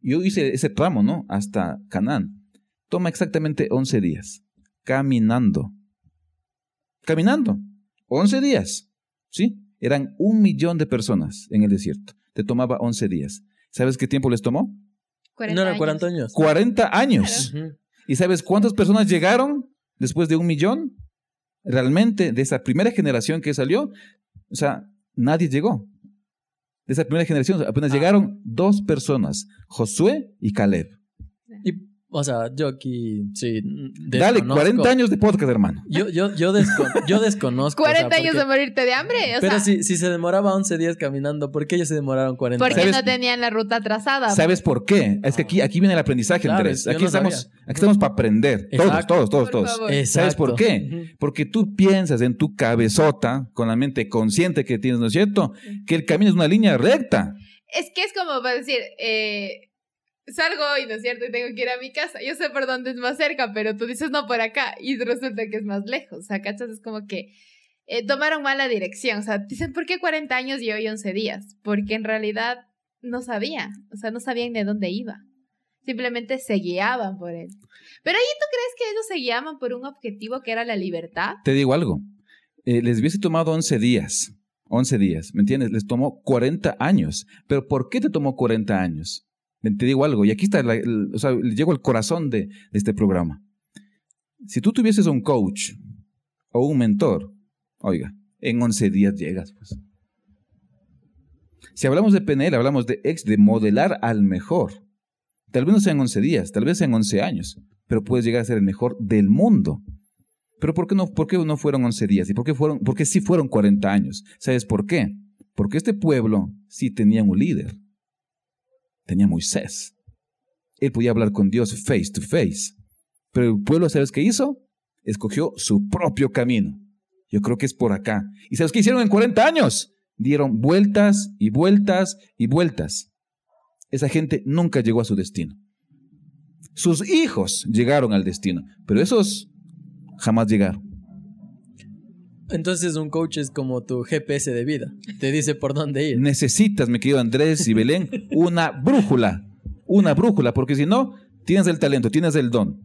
yo hice ese tramo, ¿no? Hasta Canaán. Toma exactamente 11 días, caminando. Caminando. 11 días, ¿sí? Eran un millón de personas en el desierto. Te tomaba 11 días. ¿Sabes qué tiempo les tomó? 40 no eran años. 40 años. 40 años. ¿Y sabes cuántas personas llegaron después de un millón? Realmente, de esa primera generación que salió, o sea, nadie llegó. De esa primera generación apenas Ah. llegaron dos personas, Josué y Caleb. Y, o sea, yo aquí sí. Dale, desconozco- 40 años de podcast, hermano. Yo, yo, yo, descon- yo desconozco. o sea, 40 años porque- de morirte de hambre. O Pero sea, si, si se demoraba 11 días caminando, ¿por qué ellos se demoraron 40 porque años? No tenían la ruta trazada. ¿Sabes por qué? Es que aquí, aquí viene el aprendizaje, Claro, Andrés. Aquí, no estamos, sabía. aquí estamos para aprender. Todos, Exacto. todos, todos, Por todos. ¿Sabes por qué? Porque tú piensas en tu cabezota, con la mente consciente que tienes, ¿no es cierto? Que el camino es una línea recta. Es que es como para decir, eh, salgo hoy, ¿no es cierto? Y tengo que ir a mi casa. Yo sé por dónde es más cerca, pero tú dices no por acá y resulta que es más lejos. O sea, ¿cachas? Es como que eh, tomaron mala dirección. O sea, dicen, ¿por qué 40 años y hoy 11 días? Porque en realidad no sabían. O sea, no sabían de dónde iba. Simplemente se guiaban por él. Pero ahí tú crees que ellos se guiaban por un objetivo que era la libertad. Te digo algo. Eh, les hubiese tomado 11 días. 11 días, ¿me entiendes? Les tomó 40 años. Pero ¿por qué te tomó 40 años? Te digo algo, y aquí está, el- o sea, llego al corazón de, este programa. Si tú tuvieses un coach o un mentor, oiga, en 11 días llegas, pues. Si hablamos de PNL, hablamos de ex, de modelar al mejor. Tal vez no sean 11 días, tal vez sean 11 años, pero puedes llegar a ser el mejor del mundo. Pero ¿por qué no, por qué no fueron 11 días? ¿Y por qué, fueron, sí fueron 40 años? ¿Sabes por qué? Porque este pueblo sí tenía un líder. Tenía Moisés. Él podía hablar con Dios face to face. Pero el pueblo, ¿sabes qué hizo? Escogió su propio camino. Yo creo que es por acá. ¿Y sabes qué hicieron en 40 años? Dieron vueltas y vueltas y vueltas. Esa gente nunca llegó a su destino. Sus hijos llegaron al destino, pero esos jamás llegaron. Entonces un coach es como tu GPS de vida. Te dice por dónde ir. Necesitas, mi querido Andrés y Belén, una brújula. Una brújula, porque si no, tienes el talento, tienes el don,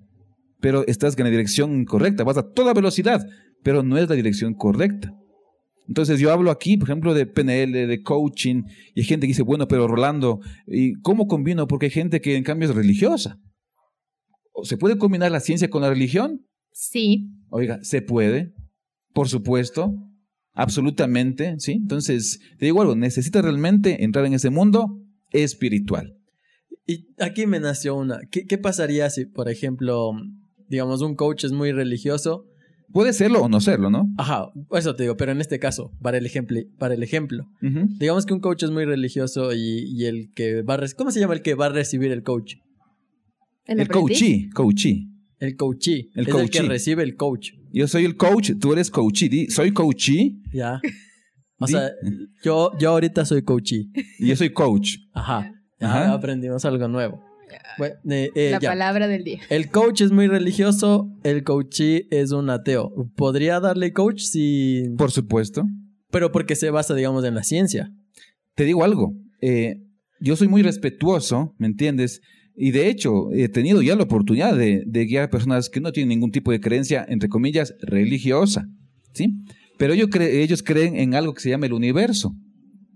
pero estás en la dirección incorrecta, vas a toda velocidad, pero no es la dirección correcta. Entonces yo hablo aquí, por ejemplo, de PNL, de coaching, y hay gente que dice, bueno, pero Rolando, ¿y cómo combino? Porque hay gente que en cambio es religiosa. ¿O ¿Se puede combinar la ciencia con la religión? Sí. Oiga, se puede, por supuesto, absolutamente, ¿sí? Entonces, te digo algo, necesitas realmente entrar en ese mundo espiritual. Y aquí me nació una. ¿Qué, qué pasaría si, por ejemplo, digamos, un coach es muy religioso? Puede serlo o no serlo, ¿no? Ajá, eso te digo, pero en este caso, para el ejemplo, para el ejemplo. Digamos que un coach es muy religioso y, y el que va a... ¿Cómo se llama el que va a recibir el coach? El, El coachee, coachee. El coachee. El es el que recibe el coach. Yo soy el coach, tú eres coachee. Soy coachee Ya. O Di- sea, yo, yo ahorita soy coachee. y yo soy coach. Ajá. Ajá. Ajá. Aprendimos algo nuevo. Bueno, eh, eh, La ya. palabra del día. El coach es muy religioso, el coachee es un ateo. ¿Podría darle coach si...? Por supuesto. Pero porque se basa, digamos, en la ciencia. Te digo algo, eh, yo soy muy respetuoso, ¿me entiendes? Y de hecho, he tenido ya la oportunidad de, de guiar a personas que no tienen ningún tipo de creencia, entre comillas, religiosa, ¿sí? Pero ellos, cre- ellos creen en algo que se llama el universo,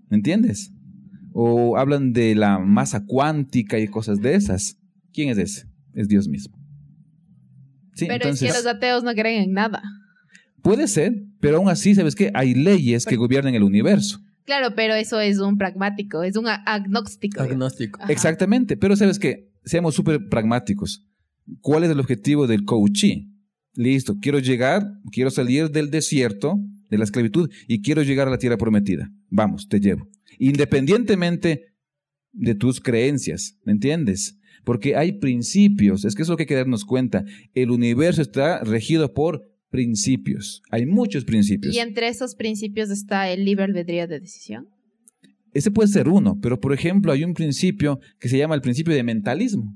¿me entiendes? O hablan de la masa cuántica y cosas de esas. ¿Quién es ese? Es Dios mismo. Sí, Pero entonces, es que los ateos no creen en nada. puede ser, pero aún así, ¿sabes qué? Hay leyes que gobiernan el universo. Claro, pero eso es un pragmático, es un agnóstico. Agnóstico. Ajá. Exactamente, pero sabes que seamos súper pragmáticos. ¿Cuál es el objetivo del coachee? Listo, quiero llegar, quiero salir del desierto, de la esclavitud, y quiero llegar a la tierra prometida. Vamos, te llevo. Independientemente de tus creencias, ¿me entiendes? Porque hay principios, es que eso hay que darnos cuenta. El universo está regido por principios. Hay muchos principios. Y entre esos principios está el libre albedrío de decisión. Ese puede ser uno, pero por ejemplo hay un principio que se llama el principio de mentalismo.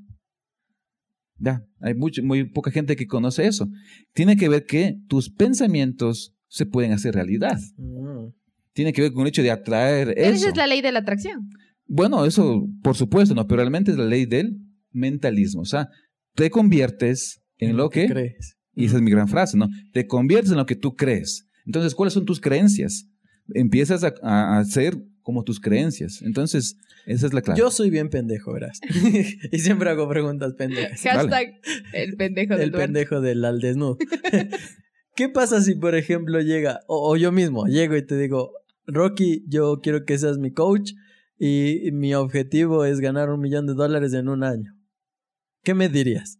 Ya, hay mucho, muy poca gente que conoce eso. Tiene que ver que tus pensamientos se pueden hacer realidad. Mm. Tiene que ver con el hecho de atraer Pero eso. Esa es la ley de la atracción. Bueno, eso por supuesto, no, pero realmente es la ley del mentalismo. O sea, te conviertes en lo que... crees? Y esa es mi gran frase, ¿no? Te conviertes en lo que tú crees. Entonces, ¿cuáles son tus creencias? Empiezas a, a, a ser como tus creencias. Entonces, esa es la clave. Yo soy bien pendejo, verás. y siempre hago preguntas pendejas. Hashtag el pendejo del El Duarte. pendejo del al desnudo. ¿Qué pasa si, por ejemplo, llega, o, o yo mismo, llego y te digo, Rocky, yo quiero que seas mi coach y mi objetivo es ganar un millón de dólares en un año? ¿Qué me dirías?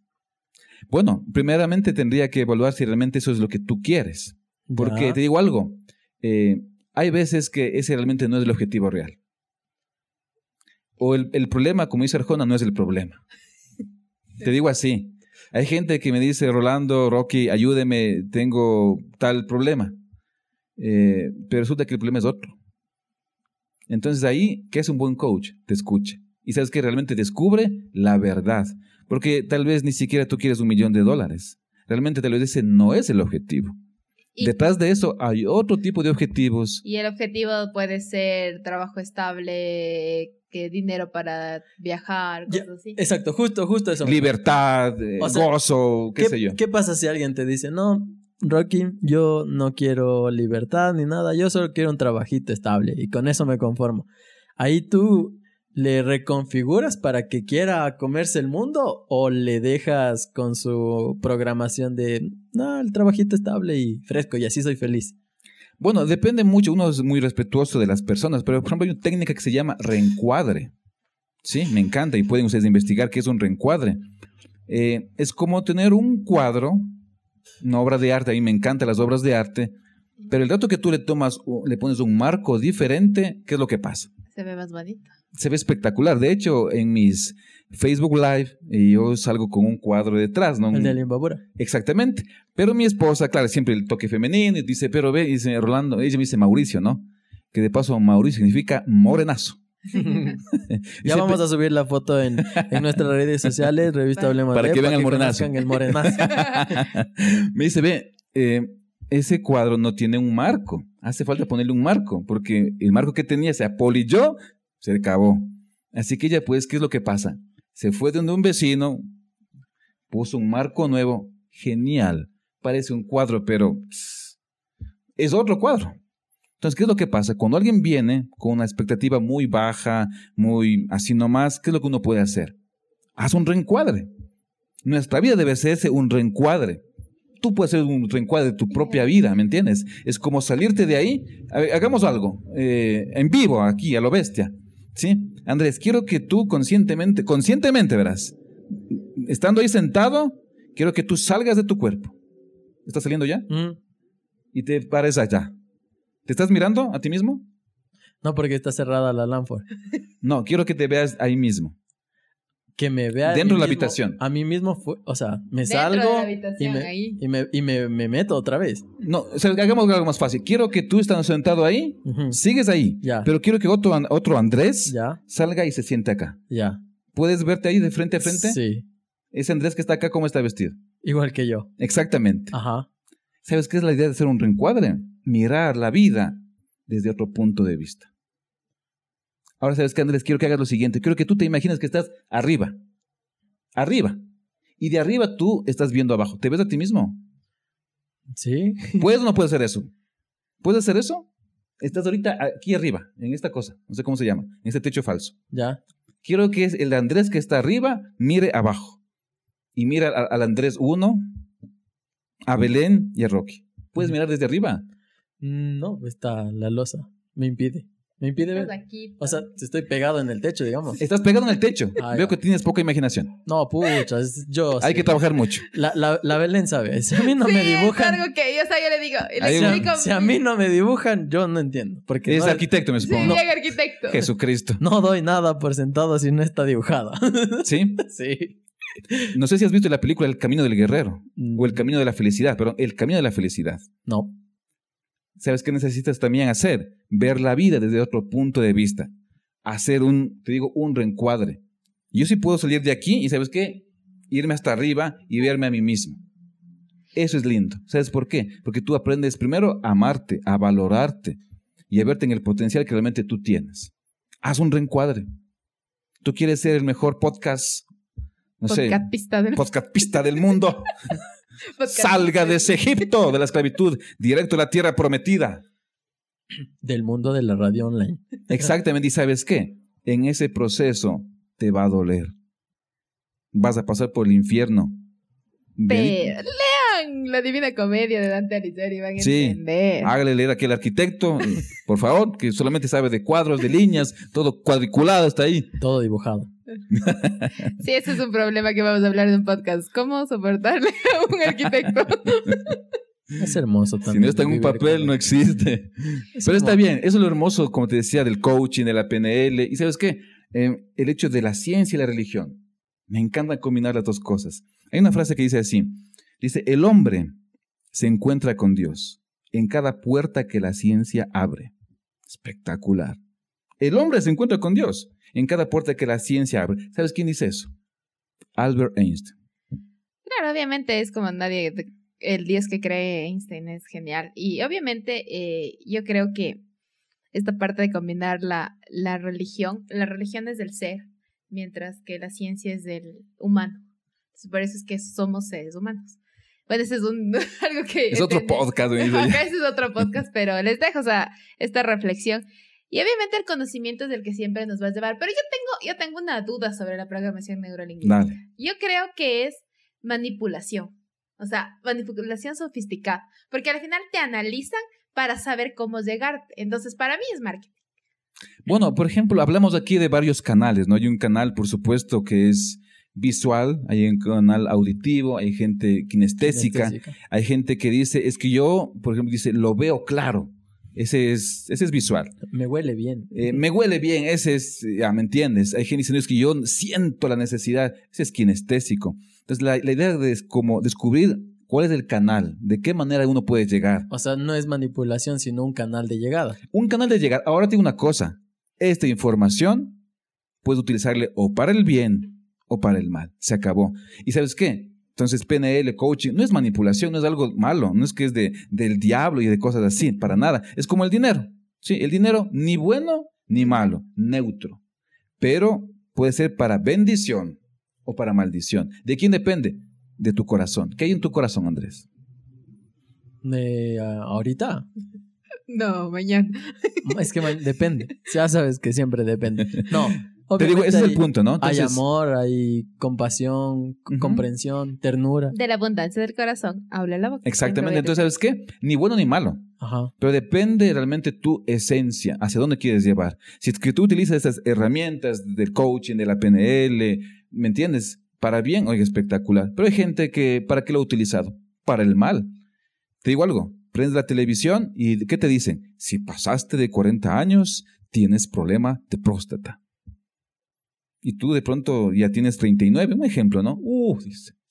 Bueno, primeramente tendría que evaluar si realmente eso es lo que tú quieres. Porque Ya. te digo algo, eh, hay veces que ese realmente no es el objetivo real. O el, el problema, como dice Arjona, no es el problema. Te digo así. Hay gente que me dice, Rolando, Rocky, ayúdeme, tengo tal problema. Eh, pero resulta que el problema es otro. Entonces ahí, ¿qué es un buen coach? Te escuche. Y sabes que realmente descubre la verdad. Porque tal vez ni siquiera tú quieres un millón de dólares. Realmente tal vez ese no es el objetivo. Y, Detrás de eso hay otro tipo de objetivos. y el objetivo puede ser trabajo estable, que dinero para viajar, Ya, cosas así. Exacto, justo, justo eso. Libertad, eh, O sea, gozo, qué, ¿Qué, sé yo. ¿Qué pasa si alguien te dice, no, Rocky, yo no quiero libertad ni nada, yo solo quiero un trabajito estable y con eso me conformo? Ahí tú le reconfiguras para que quiera comerse el mundo o le dejas con su programación de, no, el trabajito estable y fresco y así soy feliz. Bueno, depende mucho. Uno es muy respetuoso de las personas, pero por ejemplo hay una técnica que se llama reencuadre. Sí, me encanta y pueden ustedes investigar qué es un reencuadre. Eh, es como tener un cuadro, una obra de arte. A mí me encantan las obras de arte, pero el rato que tú le tomas, le pones un marco diferente, ¿qué es lo que pasa? Se ve más bonito. Se ve espectacular. De hecho, en mis Facebook Live, eh, yo salgo con un cuadro detrás, ¿no? El de Limbabura. Exactamente. Pero mi esposa, claro, siempre el toque femenino, y dice, pero ve, y dice Rolando, ella me dice Mauricio, ¿no? Que de paso Mauricio significa morenazo. ya vamos a subir la foto en, en nuestras redes sociales, revista Hablemos Para de, que vean el morenazo. el morenazo. me dice, ve, eh, ese cuadro no tiene un marco. Hace falta ponerle un marco, porque el marco que tenía se apolilló, se acabó. Así que ella, pues, ¿qué es lo que pasa? Se fue donde un vecino, puso un marco nuevo, genial. Parece un cuadro, pero es otro cuadro. Entonces, ¿qué es lo que pasa? Cuando alguien viene con una expectativa muy baja, muy así nomás, ¿qué es lo que uno puede hacer? Haz un reencuadre. Nuestra vida debe ser un reencuadre. Tú puedes hacer un reencuadre de tu propia vida, ¿me entiendes? Es como salirte de ahí. Hagamos algo, eh, en vivo, aquí, a lo bestia. ¿Sí? Andrés, quiero que tú conscientemente, conscientemente verás, estando ahí sentado, quiero que tú salgas de tu cuerpo. ¿Estás saliendo ya? Mm. Y te pares allá. ¿Te estás mirando a ti mismo? No, porque está cerrada la lámpara. No, quiero que te veas ahí mismo. Que me vea. Dentro de la mismo- habitación. A mí mismo fue. O sea, me Dentro salgo. de la y habitación, me, ahí. y me, y me, me meto otra vez. No, o sea, hagamos algo más fácil. Quiero que tú estando sentado ahí, sigues ahí. Ya. Pero quiero que otro, otro Andrés Ya, salga y se siente acá. ya. ¿Puedes verte ahí de frente a frente? Sí. Ese Andrés que está acá, ¿cómo está vestido? Igual que yo. Exactamente. Ajá. ¿Sabes qué es la idea de hacer un reencuadre? Mirar la vida desde otro punto de vista. Ahora, ¿sabes qué, Andrés? Quiero que hagas lo siguiente. Quiero que tú te imagines que estás arriba. Arriba. Y de arriba tú estás viendo abajo. ¿Te ves a ti mismo? Sí. ¿Puedes o no puedes hacer eso? ¿Puedes hacer eso? Estás ahorita aquí arriba, en esta cosa. No sé cómo se llama. En este techo falso. Ya. Quiero que el Andrés que está arriba mire abajo. Y mira al Andrés 1, a Belén y a Rocky. Puedes mirar desde arriba. Mm, No, está la losa. Me impide. Me impide ver. aquí. O sea, estoy pegado en el techo, digamos. Estás pegado en el techo. Ah, Veo ya. que tienes poca imaginación. No, pucha, es- yo. Hay sí. que trabajar mucho. La, la, la Belén sabe. Si a mí no sí, me dibujan. es algo que yo, o sea, yo le digo, le Si a, explico. si a mí no me dibujan, yo no entiendo. Porque Es no, arquitecto, me Sí, supongo. bien arquitecto. Jesucristo. no doy nada por sentado si no está dibujado. ¿Sí? sí. No sé si has visto la película El Camino del Guerrero Mm. o El Camino de la Felicidad, pero El Camino de la Felicidad. No. ¿Sabes qué necesitas también hacer? Ver la vida desde otro punto de vista. Hacer un, te digo, un reencuadre. Yo sí puedo salir de aquí y ¿sabes qué? Irme hasta arriba y verme a mí mismo. Eso es lindo. ¿Sabes por qué? Porque tú aprendes primero a amarte, a valorarte y a verte en el potencial que realmente tú tienes. Haz un reencuadre. Tú quieres ser el mejor podcast, no sé, Podcastista del podcastista del mundo. Salga de ese Egipto, de la esclavitud, directo a la tierra prometida. Del mundo de la radio online. Exactamente, y sabes qué? En ese proceso te va a doler. Vas a pasar por el infierno. Ve- Pero lean la Divina Comedia de Dante Alighieri y van a Sí. entender. Hágale leer a aquel arquitecto, por favor, que solamente sabe de cuadros, de líneas, todo cuadriculado está ahí. Todo dibujado. Sí, ese es un problema que vamos a hablar en un podcast. ¿Cómo soportarle a un arquitecto? Es hermoso también. Si no está en un papel, no existe. Es Pero está bien, eso es lo hermoso, como te decía, del coaching, de la PNL. Y sabes qué? Eh, el hecho de la ciencia y la religión. Me encanta combinar las dos cosas. Hay una frase que dice así. Dice, el hombre se encuentra con Dios en cada puerta que la ciencia abre. Espectacular. El hombre se encuentra con Dios en cada puerta que la ciencia abre. ¿Sabes quién dice eso? Albert Einstein. Claro, obviamente es como nadie, el Dios que cree Einstein es genial. Y obviamente eh, yo creo que esta parte de combinar la, la religión, la religión es del ser, mientras que la ciencia es del humano. Entonces, por eso es que somos seres humanos. Bueno, ese es un, algo que... Es otro podcast. ella. ese es otro podcast, pero les dejo o sea, esta reflexión. Y obviamente el conocimiento es el que siempre nos va a llevar. Pero yo tengo, yo tengo una duda sobre la programación neurolingüística. Dale. Yo creo que es manipulación. O sea, manipulación sofisticada. Porque al final te analizan para saber cómo llegarte. Entonces, para mí es marketing. Bueno, por ejemplo, hablamos aquí de varios canales, ¿no? Hay un canal, por supuesto, que es visual, hay un canal auditivo, hay gente kinestésica, Kinestésica. hay gente que dice, es que yo, por ejemplo, dice, lo veo claro. Ese es, ese es visual. Me huele bien. Eh, me huele bien, ese es, ya me entiendes. Hay gente diciendo, es que yo siento la necesidad, ese es kinestésico. Entonces, la, la idea es como descubrir cuál es el canal, de qué manera uno puede llegar. O sea, no es manipulación, sino un canal de llegada. Un canal de llegar. Ahora te digo una cosa. Esta información puedes utilizarle o para el bien o para el mal. Se acabó. ¿Y sabes qué? Entonces, PNL, coaching, no es manipulación, no es algo malo, no es que es de, del diablo y de cosas así, para nada. Es como el dinero. Sí, el dinero ni bueno ni malo, neutro. Pero puede ser para bendición o para maldición. ¿De quién depende? De tu corazón. ¿Qué hay en tu corazón, Andrés? De ah, ahorita. No, mañana. Es que ma- depende. Ya sabes que siempre depende. No. Te digo, ese es el punto, ¿no? Hay amor, hay compasión, comprensión, ternura. De la abundancia del corazón, habla la boca. Exactamente. Entonces, ¿sabes qué? Ni bueno ni malo. Ajá. Pero depende realmente tu esencia, hacia dónde quieres llevar. Si es que tú utilizas esas herramientas del coaching, de la PNL, ¿me entiendes? Para bien, oiga, espectacular. Pero hay gente que, ¿para qué lo ha utilizado? Para el mal. Te digo algo, prendes la televisión y ¿qué te dicen? Si pasaste de 40 años, tienes problema de próstata. Y tú de pronto ya tienes 39, un ejemplo, ¿no? Uh,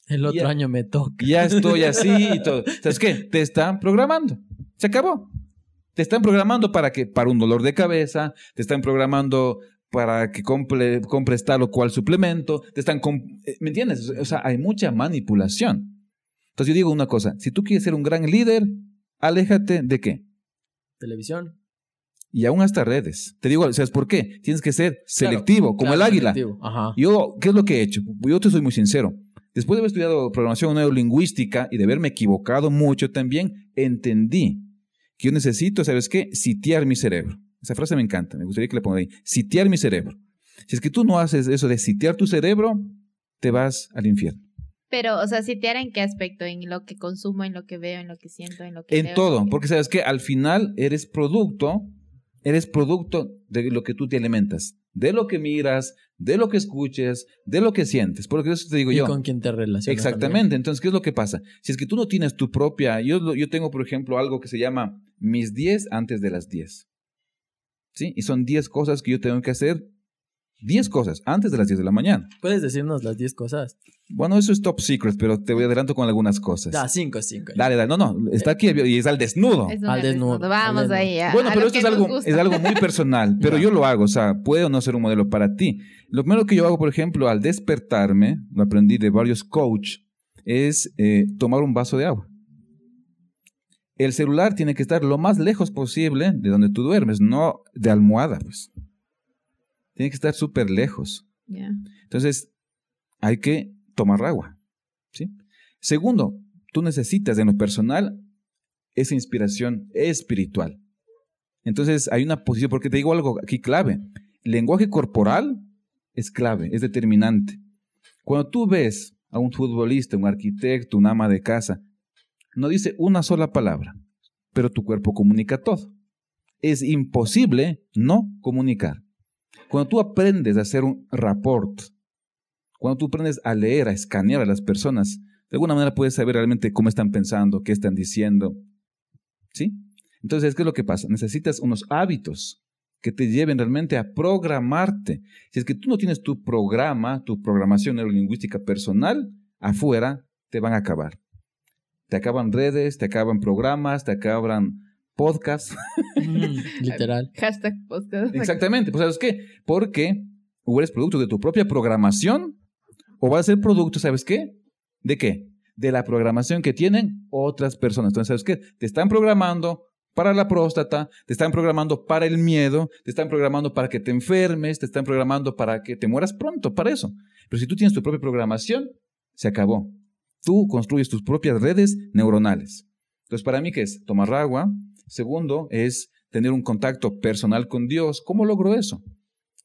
El otro Ya. año me toca. ya estoy así y todo. ¿Sabes qué? Te están programando. Se acabó. Te están programando para que, para un dolor de cabeza, te están programando para que compre- compres tal o cual suplemento, te están, eh, ¿me entiendes? O sea, hay mucha manipulación. Entonces yo digo una cosa, si tú quieres ser un gran líder, aléjate de qué? Televisión. Y aún hasta redes. Te digo, ¿sabes por qué? Tienes que ser selectivo, como Claro, el águila. selectivo. Ajá. Yo, ¿qué es lo que he hecho? Yo te soy muy sincero. Después de haber estudiado programación neurolingüística y de haberme equivocado mucho también, entendí que yo necesito, ¿sabes qué? Sitiar mi cerebro. Esa frase me encanta, me gustaría que le ponga ahí. Sitiar mi cerebro. Si es que tú no haces eso de sitiar tu cerebro, te vas al infierno. Pero, o sea, sitiar en qué aspecto, en lo que consumo, en lo que veo, en lo que siento, en lo que En leo, todo, porque sabes que al final eres producto, Eres producto de lo que tú te alimentas, de lo que miras, de lo que escuches, de lo que sientes. Porque eso te digo y yo. con quién te relacionas. Exactamente. también. Entonces, ¿qué es lo que pasa? Si es que tú no tienes tu propia. Yo, yo tengo, por ejemplo, algo que se llama mis 10 antes de las 10. ¿Sí? Y son 10 cosas que yo tengo que hacer. 10 cosas antes de las 10 de la mañana. Puedes decirnos las 10 cosas. Bueno, eso es top secret, pero te voy adelanto con algunas cosas. Da, 5, 5. Dale, dale. No, no. Está aquí y es al desnudo. Es Al desnudo, desnudo. Vamos al desnudo. ahí. a- Bueno, a pero esto es algo, gusta. es algo muy personal, pero yo lo hago, o sea, puede o no ser un modelo para ti. Lo primero que yo hago, por ejemplo, al despertarme, lo aprendí de varios coach, es eh, tomar un vaso de agua. El celular tiene que estar lo más lejos posible de donde tú duermes, no de almohada, pues. Tiene que estar súper lejos. Entonces, hay que tomar agua. ¿sí? Segundo, tú necesitas en lo personal esa inspiración espiritual. Entonces, hay una posición, porque te digo algo aquí clave. El lenguaje corporal es clave, es determinante. Cuando tú ves a un futbolista, un arquitecto, un ama de casa, no dice una sola palabra, pero tu cuerpo comunica todo. Es imposible no comunicar. Cuando tú aprendes a hacer un rapport, cuando tú aprendes a leer, a escanear a las personas, de alguna manera puedes saber realmente cómo están pensando, qué están diciendo. ¿Sí? Entonces, ¿qué es lo que pasa? Necesitas unos hábitos que te lleven realmente a programarte. Si es que tú no tienes tu programa, tu programación neurolingüística personal, afuera te van a acabar. Te acaban redes, te acaban programas, te acaban podcasts. Literal. Hashtag podcast. Exactamente, pues ¿sabes qué? Porque o eres producto de tu propia programación o vas a ser producto, ¿sabes qué? ¿De qué? De la programación que tienen otras personas. Entonces, ¿sabes qué? Te están programando para la próstata, te están programando para el miedo, te están programando para que te enfermes, te están programando para que te mueras pronto, para eso. Pero si tú tienes tu propia programación, se acabó. Tú construyes tus propias redes neuronales. Entonces, para mí, ¿qué es? Tomar agua. Segundo, es tener un contacto personal con Dios. ¿Cómo logro eso?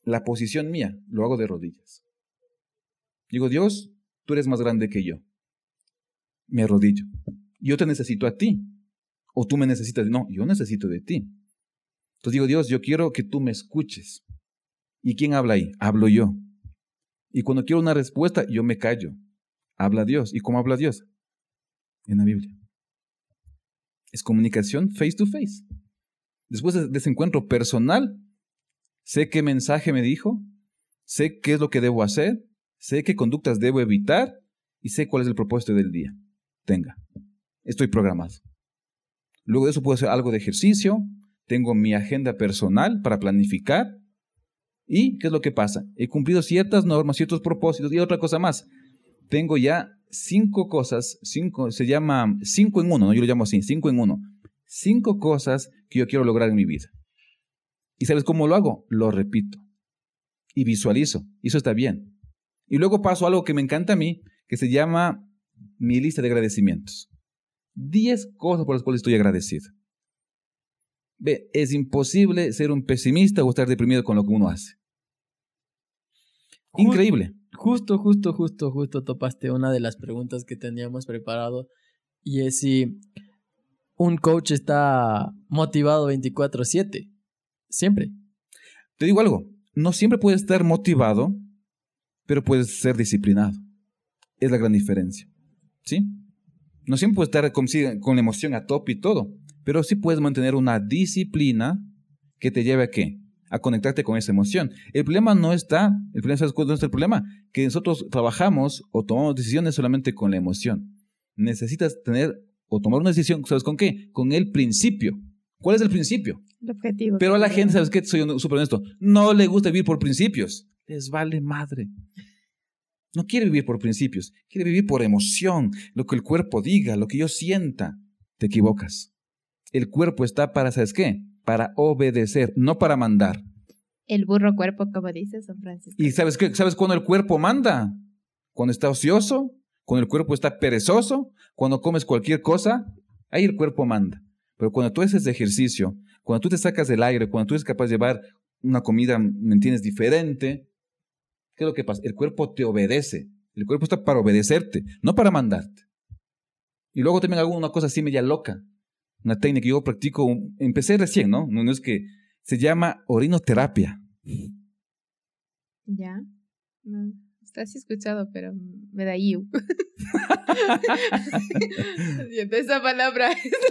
La posición mía, lo hago de rodillas. Digo, Dios, tú eres más grande que yo. Me arrodillo. Yo te necesito a ti. O tú me necesitas. No, yo necesito de ti. Entonces digo, Dios, yo quiero que tú me escuches. ¿Y quién habla ahí? Hablo yo. Y cuando quiero una respuesta, yo me callo. Habla Dios. ¿Y cómo habla Dios? En la Biblia. Es comunicación face to face. Después de ese encuentro personal, sé qué mensaje me dijo, sé qué es lo que debo hacer, sé qué conductas debo evitar y sé cuál es el propósito del día. Tenga. Estoy programado. Luego de eso puedo hacer algo de ejercicio, tengo mi agenda personal para planificar. ¿Y qué es lo que pasa? He cumplido ciertas normas, ciertos propósitos y otra cosa más. Tengo ya cinco cosas, cinco, se llama cinco en uno, ¿no? yo lo llamo así, cinco en uno. Cinco cosas que yo quiero lograr en mi vida. ¿Y sabes cómo lo hago? Lo repito. Y visualizo. Y eso está bien. Y luego paso a algo que me encanta a mí, que se llama mi lista de agradecimientos. Diez cosas por las cuales estoy agradecido. Ve, es imposible ser un pesimista o estar deprimido con lo que uno hace. Increíble. Justo, justo, justo, justo topaste una de las preguntas que teníamos preparado y es si un coach está motivado 24/7. Siempre. Te digo algo, no siempre puedes estar motivado, pero puedes ser disciplinado. Es la gran diferencia. ¿Sí? No siempre puedes estar con, con la emoción a tope y todo, pero sí puedes mantener una disciplina que te lleve a qué? A conectarte con esa emoción. El problema no está, el problema, ¿sabes cuál es el problema? Que nosotros trabajamos o tomamos decisiones solamente con la emoción. Necesitas tener o tomar una decisión, ¿sabes con qué? Con el principio. ¿Cuál es el principio? El objetivo. Pero a la gente, ¿sabes qué? Soy súper honesto. No le gusta vivir por principios. Les vale madre. No quiere vivir por principios. Quiere vivir por emoción. Lo que el cuerpo diga, lo que yo sienta. Te equivocas. El cuerpo está para, ¿sabes qué? Para obedecer, no para mandar. El burro cuerpo, como dice San Francisco. ¿Y sabes qué? ¿Sabes cuándo el cuerpo manda? Cuando está ocioso, cuando el cuerpo está perezoso, cuando comes cualquier cosa, ahí el cuerpo manda. Pero cuando tú haces ejercicio, cuando tú te sacas del aire, cuando tú eres capaz de llevar una comida, ¿me entiendes?, diferente, ¿qué es lo que pasa? El cuerpo te obedece. El cuerpo está para obedecerte, no para mandarte. Y luego también hago una cosa así media loca, una técnica que yo practico, empecé recién, ¿no? No, es que Se llama orinoterapia. Ya. No. Estás escuchado, pero me da you. esa palabra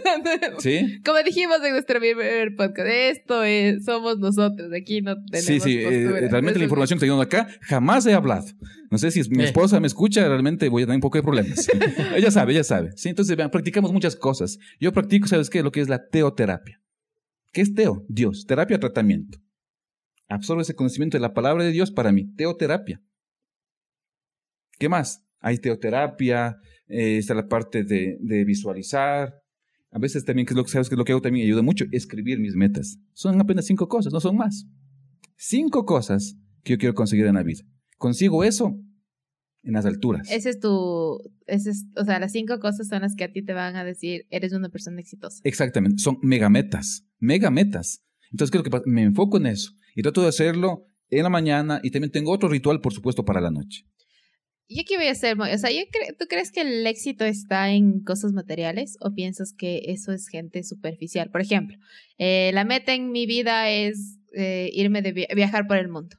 ¿Sí? Como dijimos en nuestro primer podcast, esto es, somos nosotros, aquí no tenemos Sí, sí, eh, realmente la información que estoy dando acá jamás he hablado. No sé si mi Eh. esposa me escucha, realmente voy a tener un poco de problemas. ella sabe, ella sabe. Sí, entonces vean, practicamos muchas cosas. Yo practico, ¿sabes qué? Lo que es la teoterapia. ¿Qué es teo? Dios. Terapia, tratamiento. Absorbe ese conocimiento de la palabra de Dios para mí. Teoterapia. ¿Qué más? Hay teoterapia, eh, está la parte de, de visualizar. A veces también, que es lo que sabes que es lo que hago también ayuda mucho, escribir mis metas. Son apenas cinco cosas, no son más. Cinco cosas que yo quiero conseguir en la vida. Consigo eso en las alturas. Ese es tu, ese es, o sea, las cinco cosas son las que a ti te van a decir, eres una persona exitosa. Exactamente, son megametas, megametas. Entonces, creo que me enfoco en eso y trato de hacerlo en la mañana y también tengo otro ritual, por supuesto, para la noche. ¿Yo qué voy a hacer? O sea, ¿tú crees que el éxito está en cosas materiales o piensas que eso es gente superficial? Por ejemplo, eh, la meta en mi vida es eh, irme de vi- viajar por el mundo.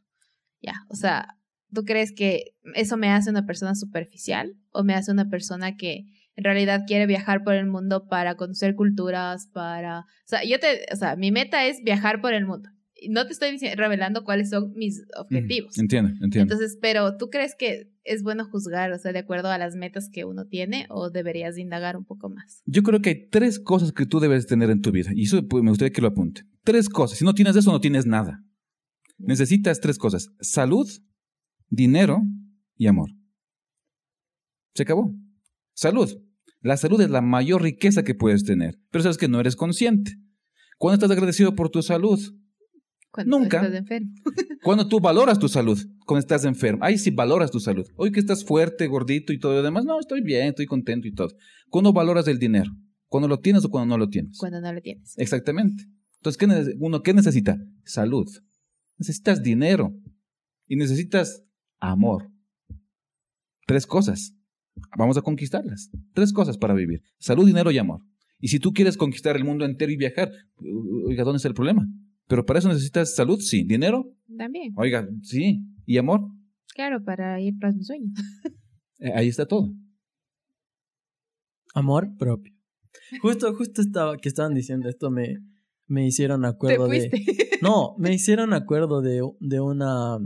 Ya, o sea, ¿tú crees que eso me hace una persona superficial o me hace una persona que en realidad quiere viajar por el mundo para conocer culturas, para... O sea, yo te... O sea, mi meta es viajar por el mundo. No te estoy revelando cuáles son mis objetivos. Mm, Entiendo, entiendo. Entonces, pero ¿tú crees que es bueno juzgar, o sea, de acuerdo a las metas que uno tiene o deberías indagar un poco más? Yo creo que hay tres cosas que tú debes tener en tu vida y eso pues, me gustaría que lo apunte. Tres cosas. Si no tienes eso, no tienes nada. Necesitas tres cosas. Salud, dinero y amor. Se acabó. Salud. La salud es la mayor riqueza que puedes tener, pero sabes que no eres consciente. ¿Cuándo estás agradecido por tu salud? Cuando Nunca. estás enfermo. Cuando tú valoras tu salud, cuando estás enfermo. Ahí sí valoras tu salud. Hoy que estás fuerte, gordito y todo lo demás, no, estoy bien, estoy contento y todo. ¿Cuándo valoras el dinero? ¿Cuando lo tienes o cuando no lo tienes? Cuando no lo tienes. Exactamente. Entonces, ¿qué uno qué necesita? Salud. Necesitas dinero y necesitas amor. Tres cosas. Vamos a conquistarlas. Tres cosas para vivir. Salud, dinero y amor. Y si tú quieres conquistar el mundo entero y viajar, oiga, ¿dónde está el problema? Pero para eso necesitas salud, sí. Dinero, También, oiga, sí. Y amor, claro, para ir tras mi sueño. eh, ahí está todo. Amor propio. Justo, justo estaba, que estaban diciendo esto, me, me hicieron acuerdo Te de... No, me hicieron acuerdo de, de una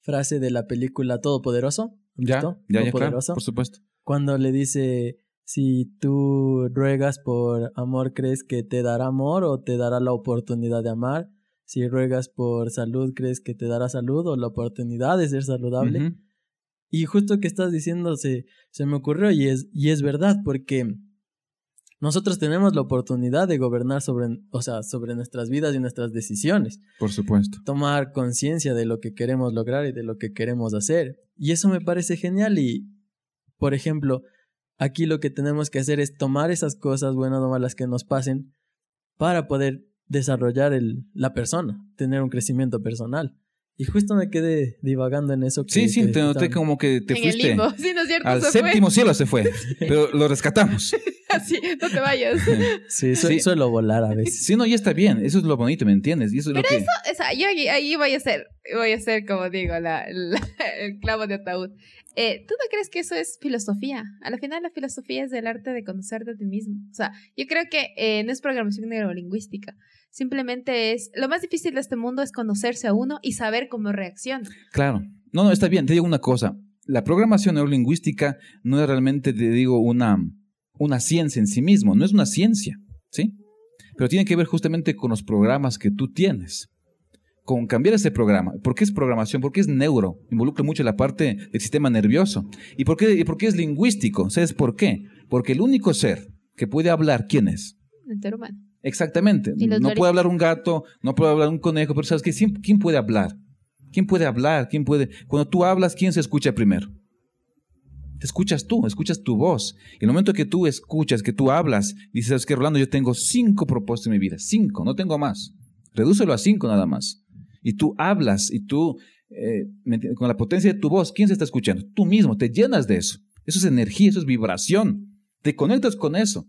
frase de la película Todopoderoso. ¿has Ya, visto? ya, ya, claro, Todopoderoso. por supuesto. Cuando le dice, si tú ruegas por amor, ¿crees que te dará amor o te dará la oportunidad de amar? Si ruegas por salud, ¿crees que te dará salud o la oportunidad de ser saludable? Y justo que estás diciendo se, se me ocurrió y es, y es verdad, porque nosotros tenemos la oportunidad de gobernar sobre, o sea, sobre nuestras vidas y nuestras decisiones, Por supuesto. tomar conciencia de lo que queremos lograr y de lo que queremos hacer. Y eso me parece genial y, por ejemplo, aquí lo que tenemos que hacer es tomar esas cosas buenas o malas que nos pasen para poder desarrollar el, la persona, tener un crecimiento personal. Y justo me quedé divagando en eso. que- Sí, sí, que te noté como que te en el fuiste limbo. Sí, ¿no es cierto? al Se séptimo cielo se fue, pero lo rescatamos. fue. Así, no te vayas. Sí, su- Sí. suelo volar a veces. Sí, no, ya está bien. Eso es lo bonito, ¿me entiendes? Y eso es lo que... O sea, yo ahí, ahí voy a ser, voy a ser, como digo, la, la- el clavo de ataúd. Eh, ¿Tú no crees que eso es filosofía? A la final la filosofía es el arte de conocerte a ti mismo. O sea, yo creo que eh, no es programación neurolingüística. Simplemente es, lo más difícil de este mundo es conocerse a uno y saber cómo reacciona. Claro. No, no, está bien. Te digo una cosa. La programación neurolingüística no es realmente, te digo, una, una ciencia en sí mismo. No es una ciencia, ¿sí? Pero tiene que ver justamente con los programas que tú tienes. Con cambiar ese programa. ¿Por qué es programación? Porque es neuro. Involucra mucho la parte del sistema nervioso. ¿Y por qué, y por qué es lingüístico? ¿Sabes por qué? Porque el único ser que puede hablar, ¿quién es? El ser humano. Exactamente. No puede hablar un gato, no puede hablar un conejo, pero ¿sabes qué? ¿Quién, puede hablar? ¿Quién puede hablar? ¿Quién puede? Cuando tú hablas, ¿quién se escucha primero? Te escuchas tú, escuchas tu voz. Y el momento que tú escuchas, que tú hablas, dices, ¿sabes qué, Rolando? Yo tengo cinco propósitos en mi vida, cinco, no tengo más. Redúcelo a cinco nada más. Y tú hablas y tú, eh, con la potencia de tu voz, ¿quién se está escuchando? Tú mismo, te llenas de eso. Eso es energía, eso es vibración. Te conectas con eso.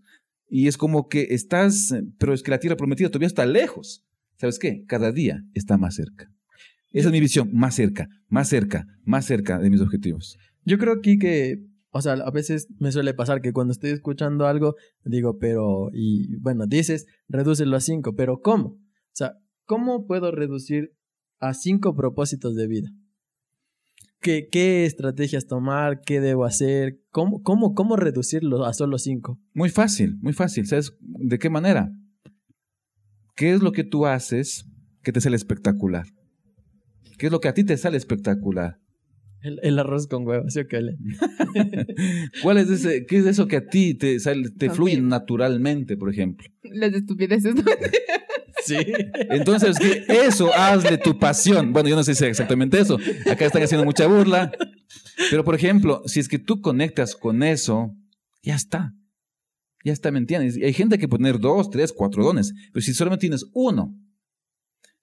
Y es como que estás, pero es que la tierra prometida todavía está lejos. ¿sabes qué? Cada día está más cerca. Esa es mi visión, más cerca, más cerca, más cerca de mis objetivos. Yo creo aquí que, o sea, a veces me suele pasar que cuando estoy escuchando algo, digo, pero, y bueno, dices, redúcelo a cinco, pero ¿cómo? O sea, ¿cómo puedo reducir a cinco propósitos de vida? ¿Qué, qué estrategias tomar? ¿Qué debo hacer? ¿Cómo, cómo, ¿Cómo reducirlo a solo cinco? Muy fácil, muy fácil. ¿Sabes de qué manera? ¿Qué es lo que tú haces que te sale espectacular? ¿Qué es lo que a ti te sale espectacular? El, arroz con huevos, ¿sí o qué? ¿Cuál es ese, qué es eso que a ti te, sale, te fluye naturalmente, por ejemplo? Las estupideces. Entonces, eso hazle tu pasión. Bueno, yo no sé si es exactamente eso. Acá están haciendo mucha burla. Pero, por ejemplo, si es que tú conectas con eso, ya está. Ya está, ¿me entiendes? Hay gente que tener dos, tres, cuatro dones. Pero si solamente tienes uno,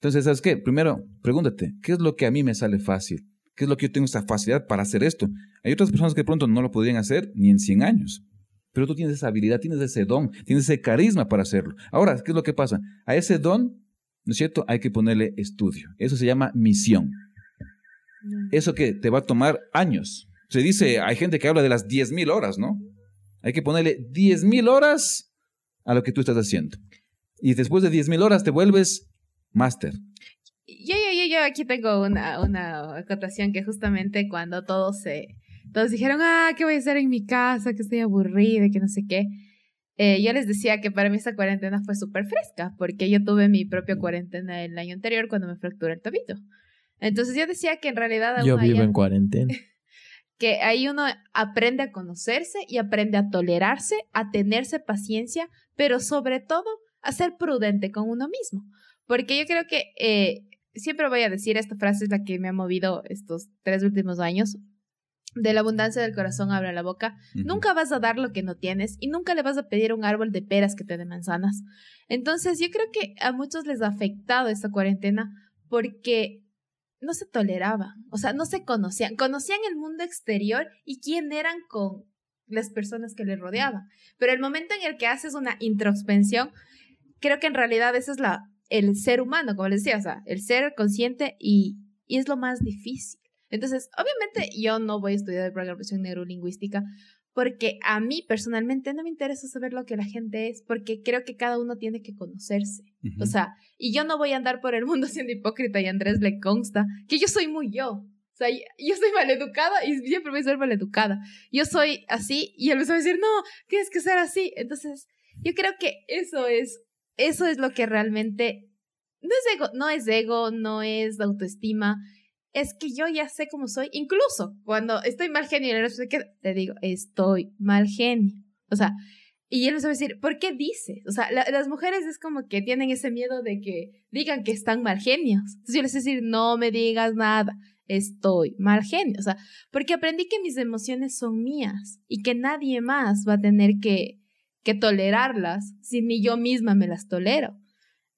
entonces, ¿sabes qué? Primero, pregúntate, ¿qué es lo que a mí me sale fácil? ¿Qué es lo que yo tengo esta facilidad para hacer esto? Hay otras personas que de pronto no lo podrían hacer ni en 100 años. Pero tú tienes esa habilidad, tienes ese don, tienes ese carisma para hacerlo. Ahora, ¿qué es lo que pasa? A ese don, ¿no es cierto? Hay que ponerle estudio. Eso se llama misión. Eso que te va a tomar años. Se dice, hay gente que habla de las 10.000 horas, ¿no? Hay que ponerle 10.000 horas a lo que tú estás haciendo. Y después de 10.000 horas te vuelves máster. Yo, yo, yo, aquí tengo una, una acotación que justamente cuando todos se, todos dijeron, ah, ¿qué voy a hacer en mi casa? Que estoy aburrida, que no sé qué. Eh, yo les decía que para mí esta cuarentena fue súper fresca, porque yo tuve mi propia cuarentena el año anterior cuando me fracturé el tobillo. Entonces yo decía que en realidad... Yo vivo en cuarentena. Que ahí uno aprende a conocerse y aprende a tolerarse, a tenerse paciencia, pero sobre todo a ser prudente con uno mismo. Porque yo creo que eh, siempre voy a decir, esta frase es la que me ha movido estos tres últimos años. De la abundancia del corazón abra la boca. Nunca vas a dar lo que no tienes y nunca le vas a pedir un árbol de peras que te dé manzanas. Entonces, yo creo que a muchos les ha afectado esta cuarentena porque no se toleraban, o sea, no se conocían. Conocían el mundo exterior y quién eran con las personas que les rodeaban. Pero el momento en el que haces una introspección, creo que en realidad esa es la el ser humano, como les decía, o sea, el ser consciente y, y es lo más difícil. Entonces, obviamente yo no voy a estudiar programación neurolingüística porque a mí personalmente no me interesa saber lo que la gente es, porque creo que cada uno tiene que conocerse. O sea, y yo no voy a andar por el mundo siendo hipócrita y a Andrés le consta que yo soy muy yo. O sea, yo soy maleducada y siempre voy a ser maleducada. Yo soy así y él me va a decir, no, tienes que ser así. Entonces, yo creo que eso es eso es lo que realmente no es ego, no es ego, no es autoestima, es que yo ya sé cómo soy, incluso cuando estoy mal genio, te digo, estoy mal genio. O sea, y él me va decir, ¿por qué dices? O sea, las mujeres es como que tienen ese miedo de que digan que están mal genios. Entonces yo les voy decir, no me digas nada, estoy mal genio. O sea, porque aprendí que mis emociones son mías y que nadie más va a tener que, que tolerarlas si ni yo misma me las tolero.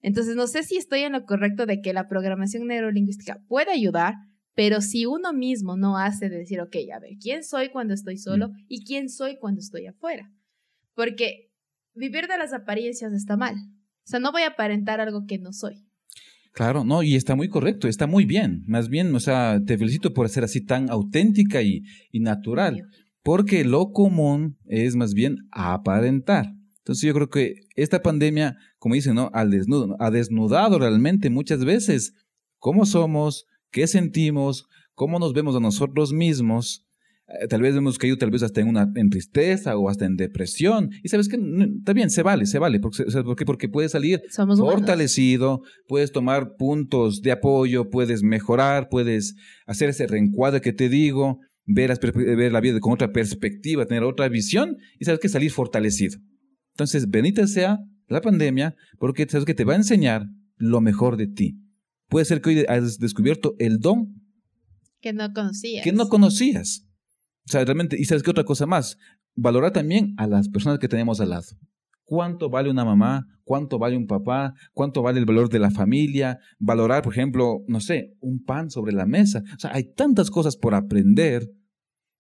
Entonces, no sé si estoy en lo correcto de que la programación neurolingüística puede ayudar, pero si uno mismo no hace de decir, ok, a ver, ¿quién soy cuando estoy solo mm. y quién soy cuando estoy afuera? Porque vivir de las apariencias está mal. O sea, no voy a aparentar algo que no soy. Claro, no, y está muy correcto, está muy bien. Más bien, o sea, te felicito por ser así tan auténtica y, y natural. Porque lo común es más bien aparentar. Entonces yo creo que esta pandemia, como dicen, ¿no? Al desnudo, ha desnudado realmente muchas veces cómo somos, qué sentimos, cómo nos vemos a nosotros mismos. Eh, tal vez hemos caído tal vez hasta en una en tristeza o hasta en depresión. Y sabes que está bien, se vale, se vale. Porque, porque, porque puedes salir fortalecido, puedes tomar puntos de apoyo, puedes mejorar, puedes hacer ese reencuadre que te digo ver, ver la vida con otra perspectiva, tener otra visión y sabes que salir fortalecido. Entonces, bendita sea la pandemia porque sabes que te va a enseñar lo mejor de ti. Puede ser que hoy hayas descubierto el don que no conocías. Que no conocías. O sea, realmente, y sabes que otra cosa más, valorar también a las personas que tenemos al lado. ¿Cuánto vale una mamá? ¿Cuánto vale un papá? ¿Cuánto vale el valor de la familia? Valorar, por ejemplo, no sé, un pan sobre la mesa. O sea, hay tantas cosas por aprender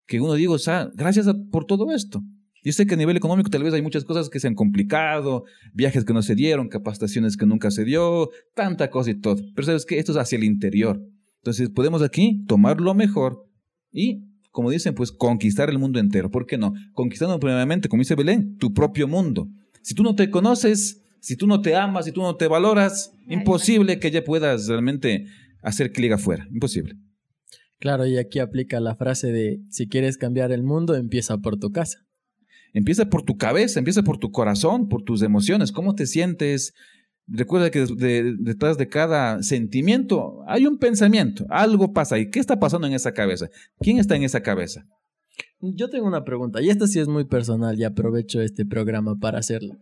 que uno digo, o sea, gracias por todo esto. Yo sé que a nivel económico tal vez hay muchas cosas que se han complicado, viajes que no se dieron, capacitaciones que nunca se dio, tanta cosa y todo. Pero sabes que esto es hacia el interior. Entonces podemos aquí tomar lo mejor y, como dicen, pues conquistar el mundo entero. ¿Por qué no? Conquistando primeramente, como dice Belén, tu propio mundo. Si tú no te conoces, si tú no te amas, si tú no te valoras, imposible que ya puedas realmente hacer clic afuera. Imposible. Claro, y aquí aplica la frase de si quieres cambiar el mundo, empieza por tu casa. Empieza por tu cabeza, empieza por tu corazón, por tus emociones, cómo te sientes. Recuerda que detrás de cada sentimiento hay un pensamiento, algo pasa ahí. ¿Qué está pasando en esa cabeza? ¿Quién está en esa cabeza? Yo tengo una pregunta, y esta sí es muy personal, y aprovecho este programa para hacerlo.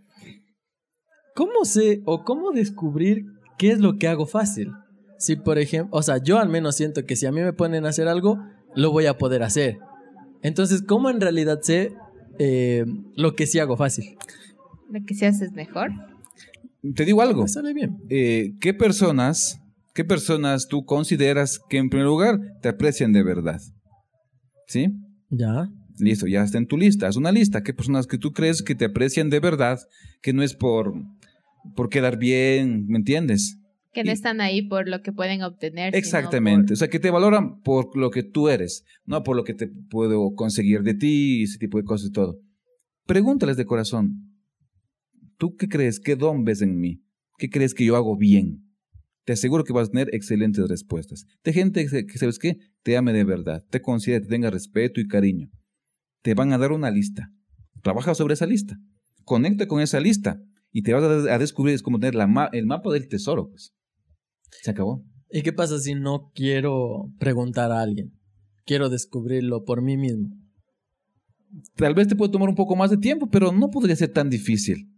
¿Cómo sé o cómo descubrir qué es lo que hago fácil? Si, por ejemplo, o sea, yo al menos siento que si a mí me ponen a hacer algo, lo voy a poder hacer. Entonces, ¿cómo en realidad sé eh, lo que sí hago fácil. Lo que sí haces mejor. Te digo algo. sale bien. Eh, ¿Qué personas, qué personas tú consideras que en primer lugar te aprecian de verdad? ¿Sí? Ya. Listo, ya está en tu lista. Haz una lista. ¿Qué personas que tú crees que te aprecian de verdad? Que no es por, por quedar bien, ¿me entiendes? Que no están ahí por lo que pueden obtener. Exactamente. O sea, que te valoran por lo que tú eres, no por lo que te puedo conseguir de ti, ese tipo de cosas y todo. Pregúntales de corazón. ¿Tú qué crees? ¿Qué don ves en mí? ¿Qué crees que yo hago bien? Te aseguro que vas a tener excelentes respuestas. De gente que, ¿sabes qué? Te ame de verdad, te considera, te tenga respeto y cariño. Te van a dar una lista. Trabaja sobre esa lista. Conecta con esa lista y te vas a, descubrir, es como tener la el mapa del tesoro. Pues. Se acabó. ¿Y qué pasa si no quiero preguntar a alguien? Quiero descubrirlo por mí mismo. Tal vez te puede tomar un poco más de tiempo, pero no podría ser tan difícil.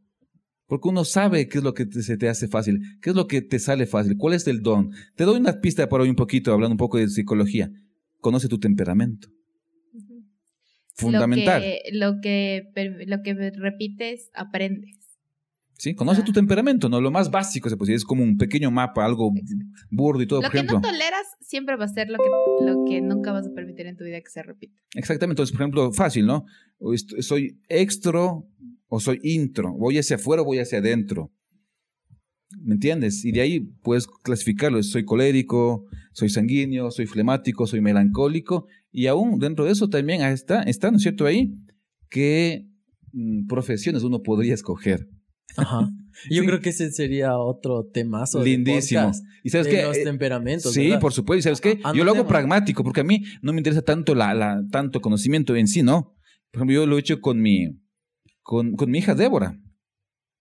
Porque uno sabe qué es lo que se te hace fácil, qué es lo que te sale fácil, cuál es el don. Te doy una pista para hoy un poquito, hablando un poco de psicología. Conoce tu temperamento. Fundamental. Lo que, lo que, lo que repites, aprendes. ¿Sí? Conoce tu temperamento, ¿no? Lo más básico, se puede es como un pequeño mapa, algo burdo y todo, lo por ejemplo. Lo que no toleras siempre va a ser lo que, lo que nunca vas a permitir en tu vida que se repita. Exactamente, entonces, por ejemplo, fácil, ¿no? Soy extro o soy intro, voy hacia afuera o voy hacia adentro. ¿Me entiendes? Y de ahí puedes clasificarlo, soy colérico, soy sanguíneo, soy flemático, soy melancólico, y aún dentro de eso también está, está ¿no es cierto? Ahí, qué mm, profesiones uno podría escoger. Ajá. Yo creo que ese sería otro temazo. Lindísimo. y sabes que los eh, temperamentos. Sí, por supuesto. Y sabes qué, yo lo hago pragmático porque a mí no me interesa tanto la, la, tanto conocimiento en sí, ¿no? Por ejemplo, yo lo he hecho con mi con, con mi hija Débora.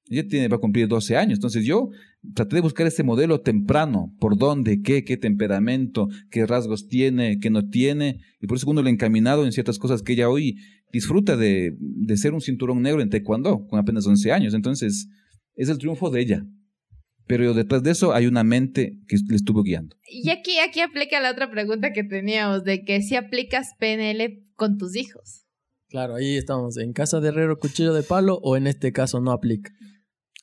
Ella tiene, va a cumplir 12 años. Entonces yo traté de buscar ese modelo temprano. ¿Por dónde? ¿Qué? ¿Qué temperamento? ¿Qué rasgos tiene? ¿Qué no tiene? Y por eso uno le he encaminado en ciertas cosas que ella hoy disfruta de, de ser un cinturón negro en taekwondo con apenas 11 años. Entonces, es el triunfo de ella. Pero detrás de eso hay una mente que le estuvo guiando. Y aquí, aquí aplica la otra pregunta que teníamos, de que si aplicas PNL con tus hijos. Claro, ahí estamos, en casa de herrero cuchillo de palo o en este caso no aplica.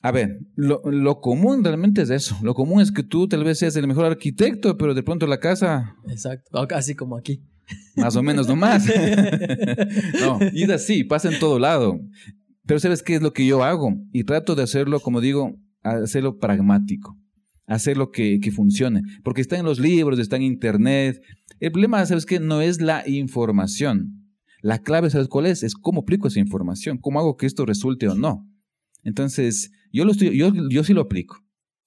A ver, lo, lo, común realmente es eso. Lo común es que tú tal vez seas el mejor arquitecto, pero de pronto la casa... Exacto, casi como aquí. Más o menos nomás. no, y es así, pasa en todo lado. Pero ¿sabes qué es lo que yo hago? Y trato de hacerlo, como digo, hacerlo pragmático. Hacerlo que, que funcione. Porque está en los libros, está en internet. El problema, ¿sabes qué? No es la información. La clave, ¿sabes cuál es? Es cómo aplico esa información. ¿Cómo hago que esto resulte o no? Entonces, yo, lo estoy, yo, yo sí lo aplico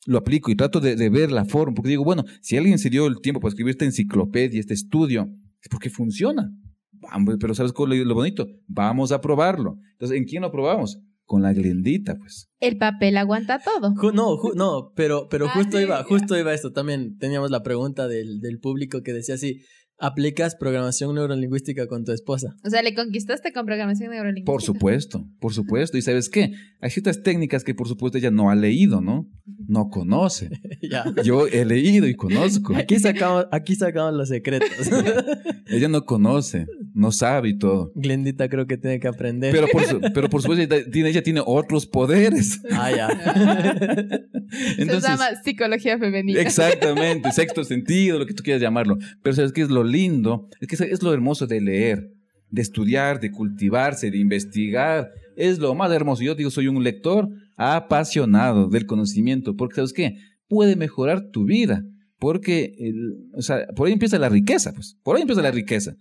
lo aplico y trato de, de, ver la forma, porque digo, bueno, si alguien se dio el tiempo para escribir esta enciclopedia, este estudio, es porque funciona. Pero ¿sabes cuál es lo bonito? Vamos a probarlo. Entonces, ¿en quién lo probamos? Con la glendita, pues. El papel aguanta todo. No, no, pero, pero ah, justo iba, justo iba esto. También teníamos la pregunta del, del público que decía así, aplicas programación neurolingüística con tu esposa. O sea, le conquistaste con programación neurolingüística. Por supuesto, por supuesto. Y sabes qué? Hay ciertas técnicas que por supuesto ella no ha leído, ¿no? No conoce. ya. Yo he leído y conozco. Aquí sacamos, aquí sacamos los secretos. ella no conoce, no sabe y todo. Glendita creo que tiene que aprender. Pero por, pero por supuesto ella tiene, ella tiene otros poderes. Ah, ya. Entonces, Se llama psicología femenina. Exactamente, sexto sentido, lo que tú quieras llamarlo. Pero ¿sabes qué es lo lindo? Es que es lo hermoso de leer. de estudiar, de cultivarse, de investigar. Es lo más hermoso. Yo digo, soy un lector apasionado del conocimiento, porque ¿sabes qué? Puede mejorar tu vida, porque o sea, por ahí empieza la riqueza, pues, por ahí empieza la riqueza.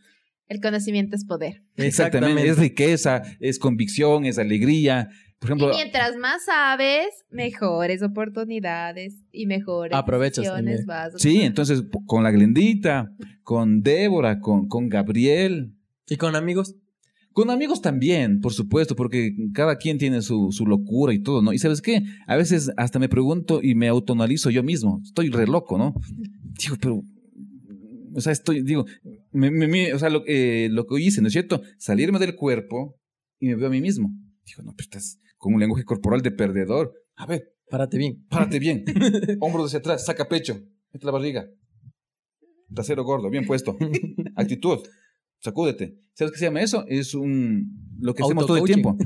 El conocimiento es poder. Exactamente, es riqueza, es convicción, es alegría. Por ejemplo, y mientras más sabes, mejores oportunidades y mejores Aprovechas vas Sí, entonces con la Glendita, con Débora, con, con Gabriel. ¿Y con amigos? Con amigos también, por supuesto, porque cada quien tiene su, su, locura y todo, ¿no? Y sabes qué, a veces hasta me pregunto y me autonalizo yo mismo, estoy re loco, ¿no? Digo, pero, o sea, estoy, digo, me, o sea, lo, eh, lo que hice, ¿no es cierto? Salirme del cuerpo y me veo a mí mismo. Digo, no, pero estás con un lenguaje corporal de perdedor. A ver. Párate bien. Párate bien. Hombros hacia atrás, saca pecho, mete la barriga. Trasero gordo, bien puesto. Actitud sacúdete. ¿Sabes qué se llama eso? Es un lo que hacemos todo el tiempo.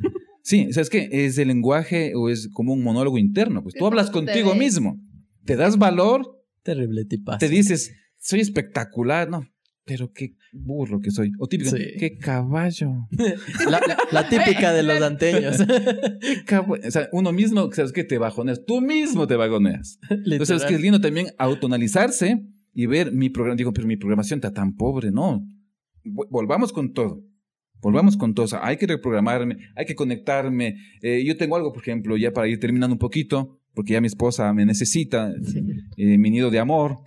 Sí, ¿sabes qué? Es el lenguaje o es como un monólogo interno. Pues tú hablas contigo mismo. Te das valor. Terrible tipazo. Te dices, soy espectacular, ¿no? Pero qué burro que soy. O típico, qué caballo. La, típica de los anteños. o sea, uno mismo, ¿sabes qué? Te bajoneas. Tú mismo te bajoneas. Entonces, ¿sabes qué? Es lindo también autonalizarse y ver mi programa. Digo, pero mi programación está tan pobre, ¿no? volvamos con todo. Volvamos con todo. O sea, hay que reprogramarme, hay que conectarme. Eh, yo tengo algo, por ejemplo, ya para ir terminando un poquito, porque ya mi esposa me necesita, eh, mi nido de amor.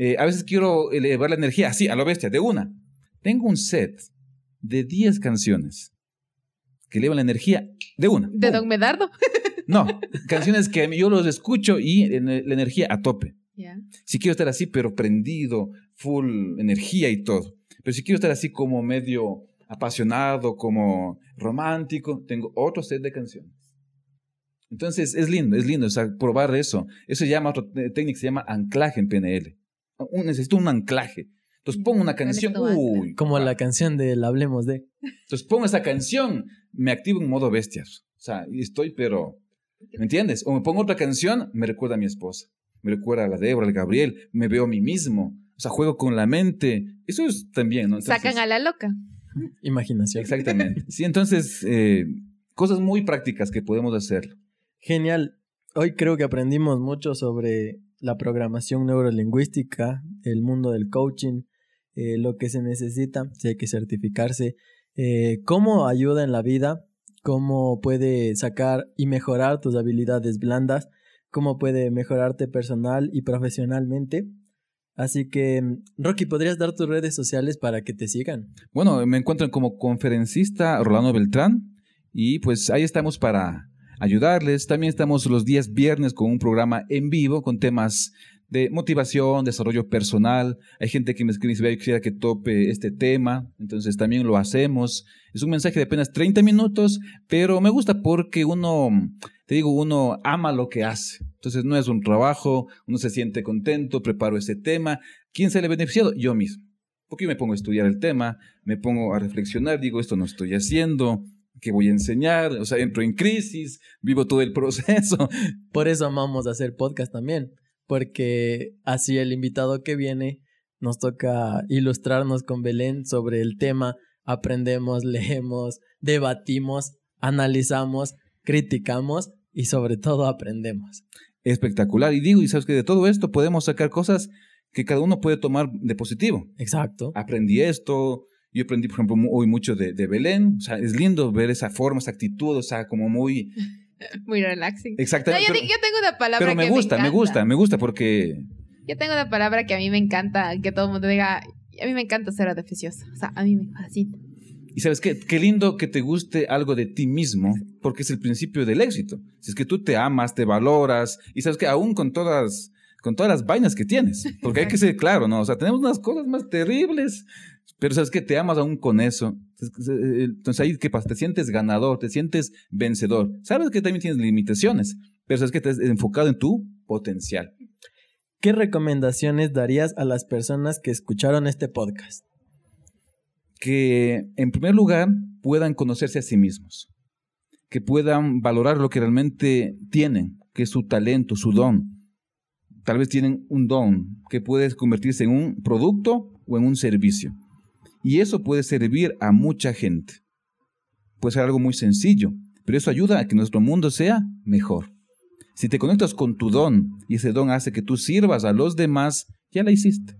Eh, a veces quiero elevar la energía así, a lo bestia, de una. Tengo un set de 10 canciones que elevan la energía de una. ¿De Don Medardo? No, canciones que yo los escucho y la energía a tope. Si quiero estar así, pero prendido, full energía y todo. Pero si quiero estar así como medio apasionado, como romántico, tengo otro set de canciones. Entonces es lindo, es lindo, o sea, probar eso. Eso se llama, otra técnica se llama anclaje en PNL. Necesito un anclaje. Entonces pongo una canción, uy, como la canción del Hablemos de. Entonces pongo esa canción, me activo en modo bestias. O sea, estoy, pero, ¿me entiendes? O me pongo otra canción, me recuerda a mi esposa, me recuerda a la Débora, al Gabriel, me veo a mí mismo. O sea, juego con la mente. Eso es también, ¿no? Sacan a la loca. Imaginación. Exactamente. Sí, entonces, eh, cosas muy prácticas que podemos hacer. Genial. Hoy creo que aprendimos mucho sobre la programación neurolingüística, el mundo del coaching, eh, lo que se necesita, si hay que certificarse, eh, cómo ayuda en la vida, cómo puede sacar y mejorar tus habilidades blandas, cómo puede mejorarte personal y profesionalmente. Así que, Rocky, ¿podrías dar tus redes sociales para que te sigan? Bueno, me encuentro como conferencista Rolando Beltrán y pues ahí estamos para ayudarles. También estamos los días viernes con un programa en vivo con temas de motivación, desarrollo personal. Hay gente que me escribe y dice, yo quisiera que tope este tema, entonces también lo hacemos. Es un mensaje de apenas 30 minutos, pero me gusta porque uno, te digo, uno ama lo que hace. Entonces no es un trabajo, uno se siente contento, preparo ese tema. ¿Quién se le ha beneficiado? Yo mismo. Porque me pongo a estudiar el tema, me pongo a reflexionar, digo, esto no estoy haciendo, ¿qué voy a enseñar? O sea, entro en crisis, vivo todo el proceso. Por eso amamos hacer podcast también porque así el invitado que viene nos toca ilustrarnos con Belén sobre el tema, aprendemos, leemos, debatimos, analizamos, criticamos y sobre todo aprendemos. Espectacular. Y digo, y sabes que de todo esto podemos sacar cosas que cada uno puede tomar de positivo. Exacto. Aprendí esto, yo aprendí, por ejemplo, hoy mucho de, de Belén. O sea, es lindo ver esa forma, esa actitud, o sea, como muy Muy relaxing. Exactamente. yo, tengo una palabra pero me gusta, me, gusta, me gusta porque... Yo tengo una palabra que a mí me encanta, que todo el mundo diga, a mí me encanta ser artificiosa. O sea, a mí me fascina. Y sabes qué, qué lindo que te guste algo de ti mismo, porque es el principio del éxito. Si es que tú te amas, te valoras, y sabes que aún con todas, con todas las vainas que tienes, porque hay que ser claro, ¿no? O sea, tenemos unas cosas más terribles, pero sabes que te amas aún con eso. Entonces ahí, ¿qué pasa? Te sientes ganador, te sientes vencedor. Sabes que también tienes limitaciones, pero sabes que estás enfocado en tu potencial. ¿Qué recomendaciones darías a las personas que escucharon este podcast? Que en primer lugar puedan conocerse a sí mismos, que puedan valorar lo que realmente tienen, que es su talento, su don. Tal vez tienen un don que puede convertirse en un producto o en un servicio Y eso puede servir a mucha gente. Puede ser algo muy sencillo, pero eso ayuda a que nuestro mundo sea mejor. Si te conectas con tu don y ese don hace que tú sirvas a los demás, ya la hiciste.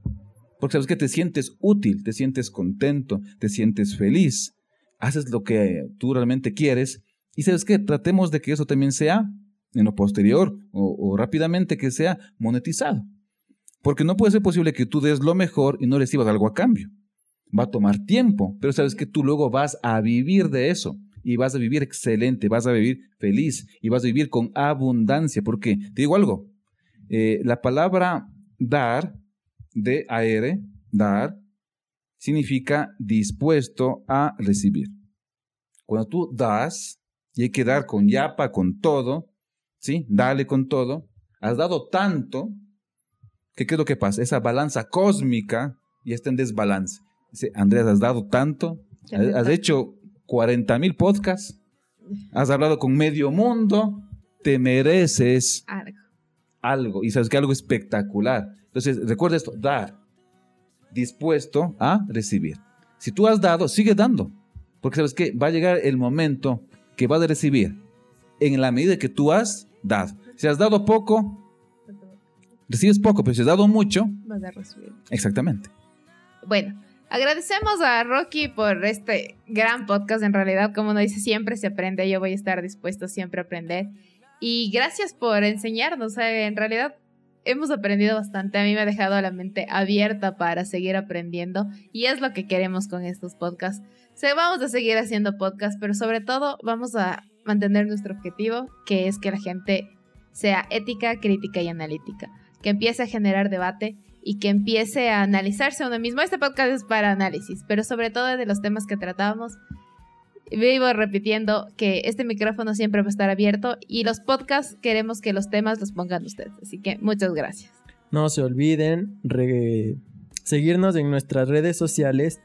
Porque sabes que te sientes útil, te sientes contento, te sientes feliz, haces lo que tú realmente quieres y sabes que tratemos de que eso también sea en lo posterior o, o rápidamente que sea monetizado. Porque no puede ser posible que tú des lo mejor y no recibas algo a cambio. Va a tomar tiempo, pero sabes que tú luego vas a vivir de eso y vas a vivir excelente, vas a vivir feliz y vas a vivir con abundancia. Porque te digo algo, eh, la palabra dar, de aire, dar, significa dispuesto a recibir. Cuando tú das, y hay que dar con yapa, con todo, ¿sí? Dale con todo. Has dado tanto, que qué es lo que pasa? Esa balanza cósmica ya está en desbalance. Dice, Andrés, has dado tanto, has, has hecho 40 mil podcasts, has hablado con medio mundo, te mereces Algo. algo. Y sabes que algo espectacular. Entonces, recuerda esto, dar, dispuesto a recibir. Si tú has dado, sigue dando. Porque sabes que va a llegar el momento que vas a recibir en la medida que tú has dado. Si has dado poco, recibes poco, pero si has dado mucho, Vas a recibir. exactamente. Bueno, agradecemos a Rocky por este gran podcast. En realidad, como nos dice, siempre se aprende. Yo voy a estar dispuesto siempre a aprender. Y gracias por enseñarnos. eh, En realidad, hemos aprendido bastante. A mí me ha dejado la mente abierta para seguir aprendiendo. Y es lo que queremos con estos podcasts. Se, vamos a seguir haciendo podcasts, pero sobre todo vamos a mantener nuestro objetivo, que es que la gente sea ética, crítica y analítica. Que empiece a generar debate y que empiece a analizarse uno mismo. Este podcast es para análisis, pero sobre todo de los temas que tratábamos. Vivo repitiendo que este micrófono siempre va a estar abierto y los podcasts queremos que los temas los pongan ustedes. Así que muchas gracias. No se olviden seguirnos en nuestras redes sociales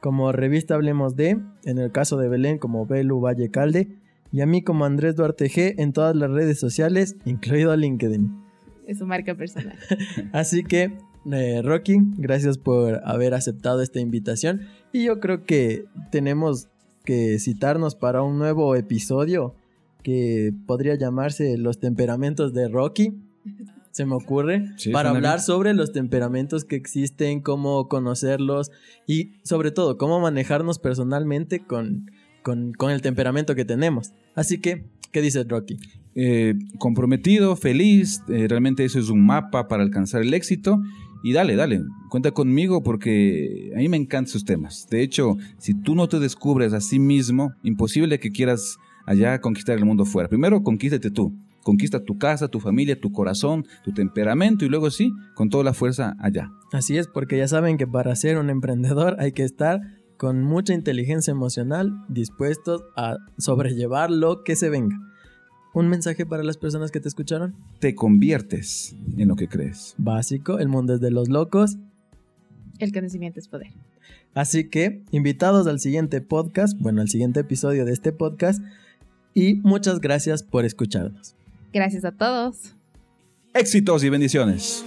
como Revista Hablemos de, en el caso de Belén como Belu Valle Calde y a mí como Andrés Duarte G en todas las redes sociales, incluido LinkedIn. Es su marca personal. Así que, eh, Rocky, gracias por haber aceptado esta invitación y yo creo que tenemos que citarnos para un nuevo episodio que podría llamarse Los temperamentos de Rocky. Se me ocurre, Sí, para hablar bien. sobre los temperamentos que existen, cómo conocerlos y sobre todo cómo manejarnos personalmente con, con, con el temperamento que tenemos. Así que, ¿qué dices Rocky? eh, comprometido, feliz, eh, realmente eso es un mapa para alcanzar el éxito. Y dale, dale, cuenta conmigo porque a mí me encantan sus temas. De hecho, si tú no te descubres a sí mismo, imposible que quieras allá conquistar el mundo fuera. Primero, conquístate tú. Conquista tu casa, tu familia, tu corazón, tu temperamento y luego sí, con toda la fuerza allá. Así es, porque ya saben que para ser un emprendedor hay que estar con mucha inteligencia emocional, dispuestos a sobrellevar lo que se venga. ¿Un mensaje para las personas que te escucharon? Te conviertes en lo que crees. Básico, el mundo es de los locos. El conocimiento es poder. Así que, invitados al siguiente podcast, bueno, al siguiente episodio de este podcast, y muchas gracias por escucharnos. Gracias a todos. Éxitos y bendiciones.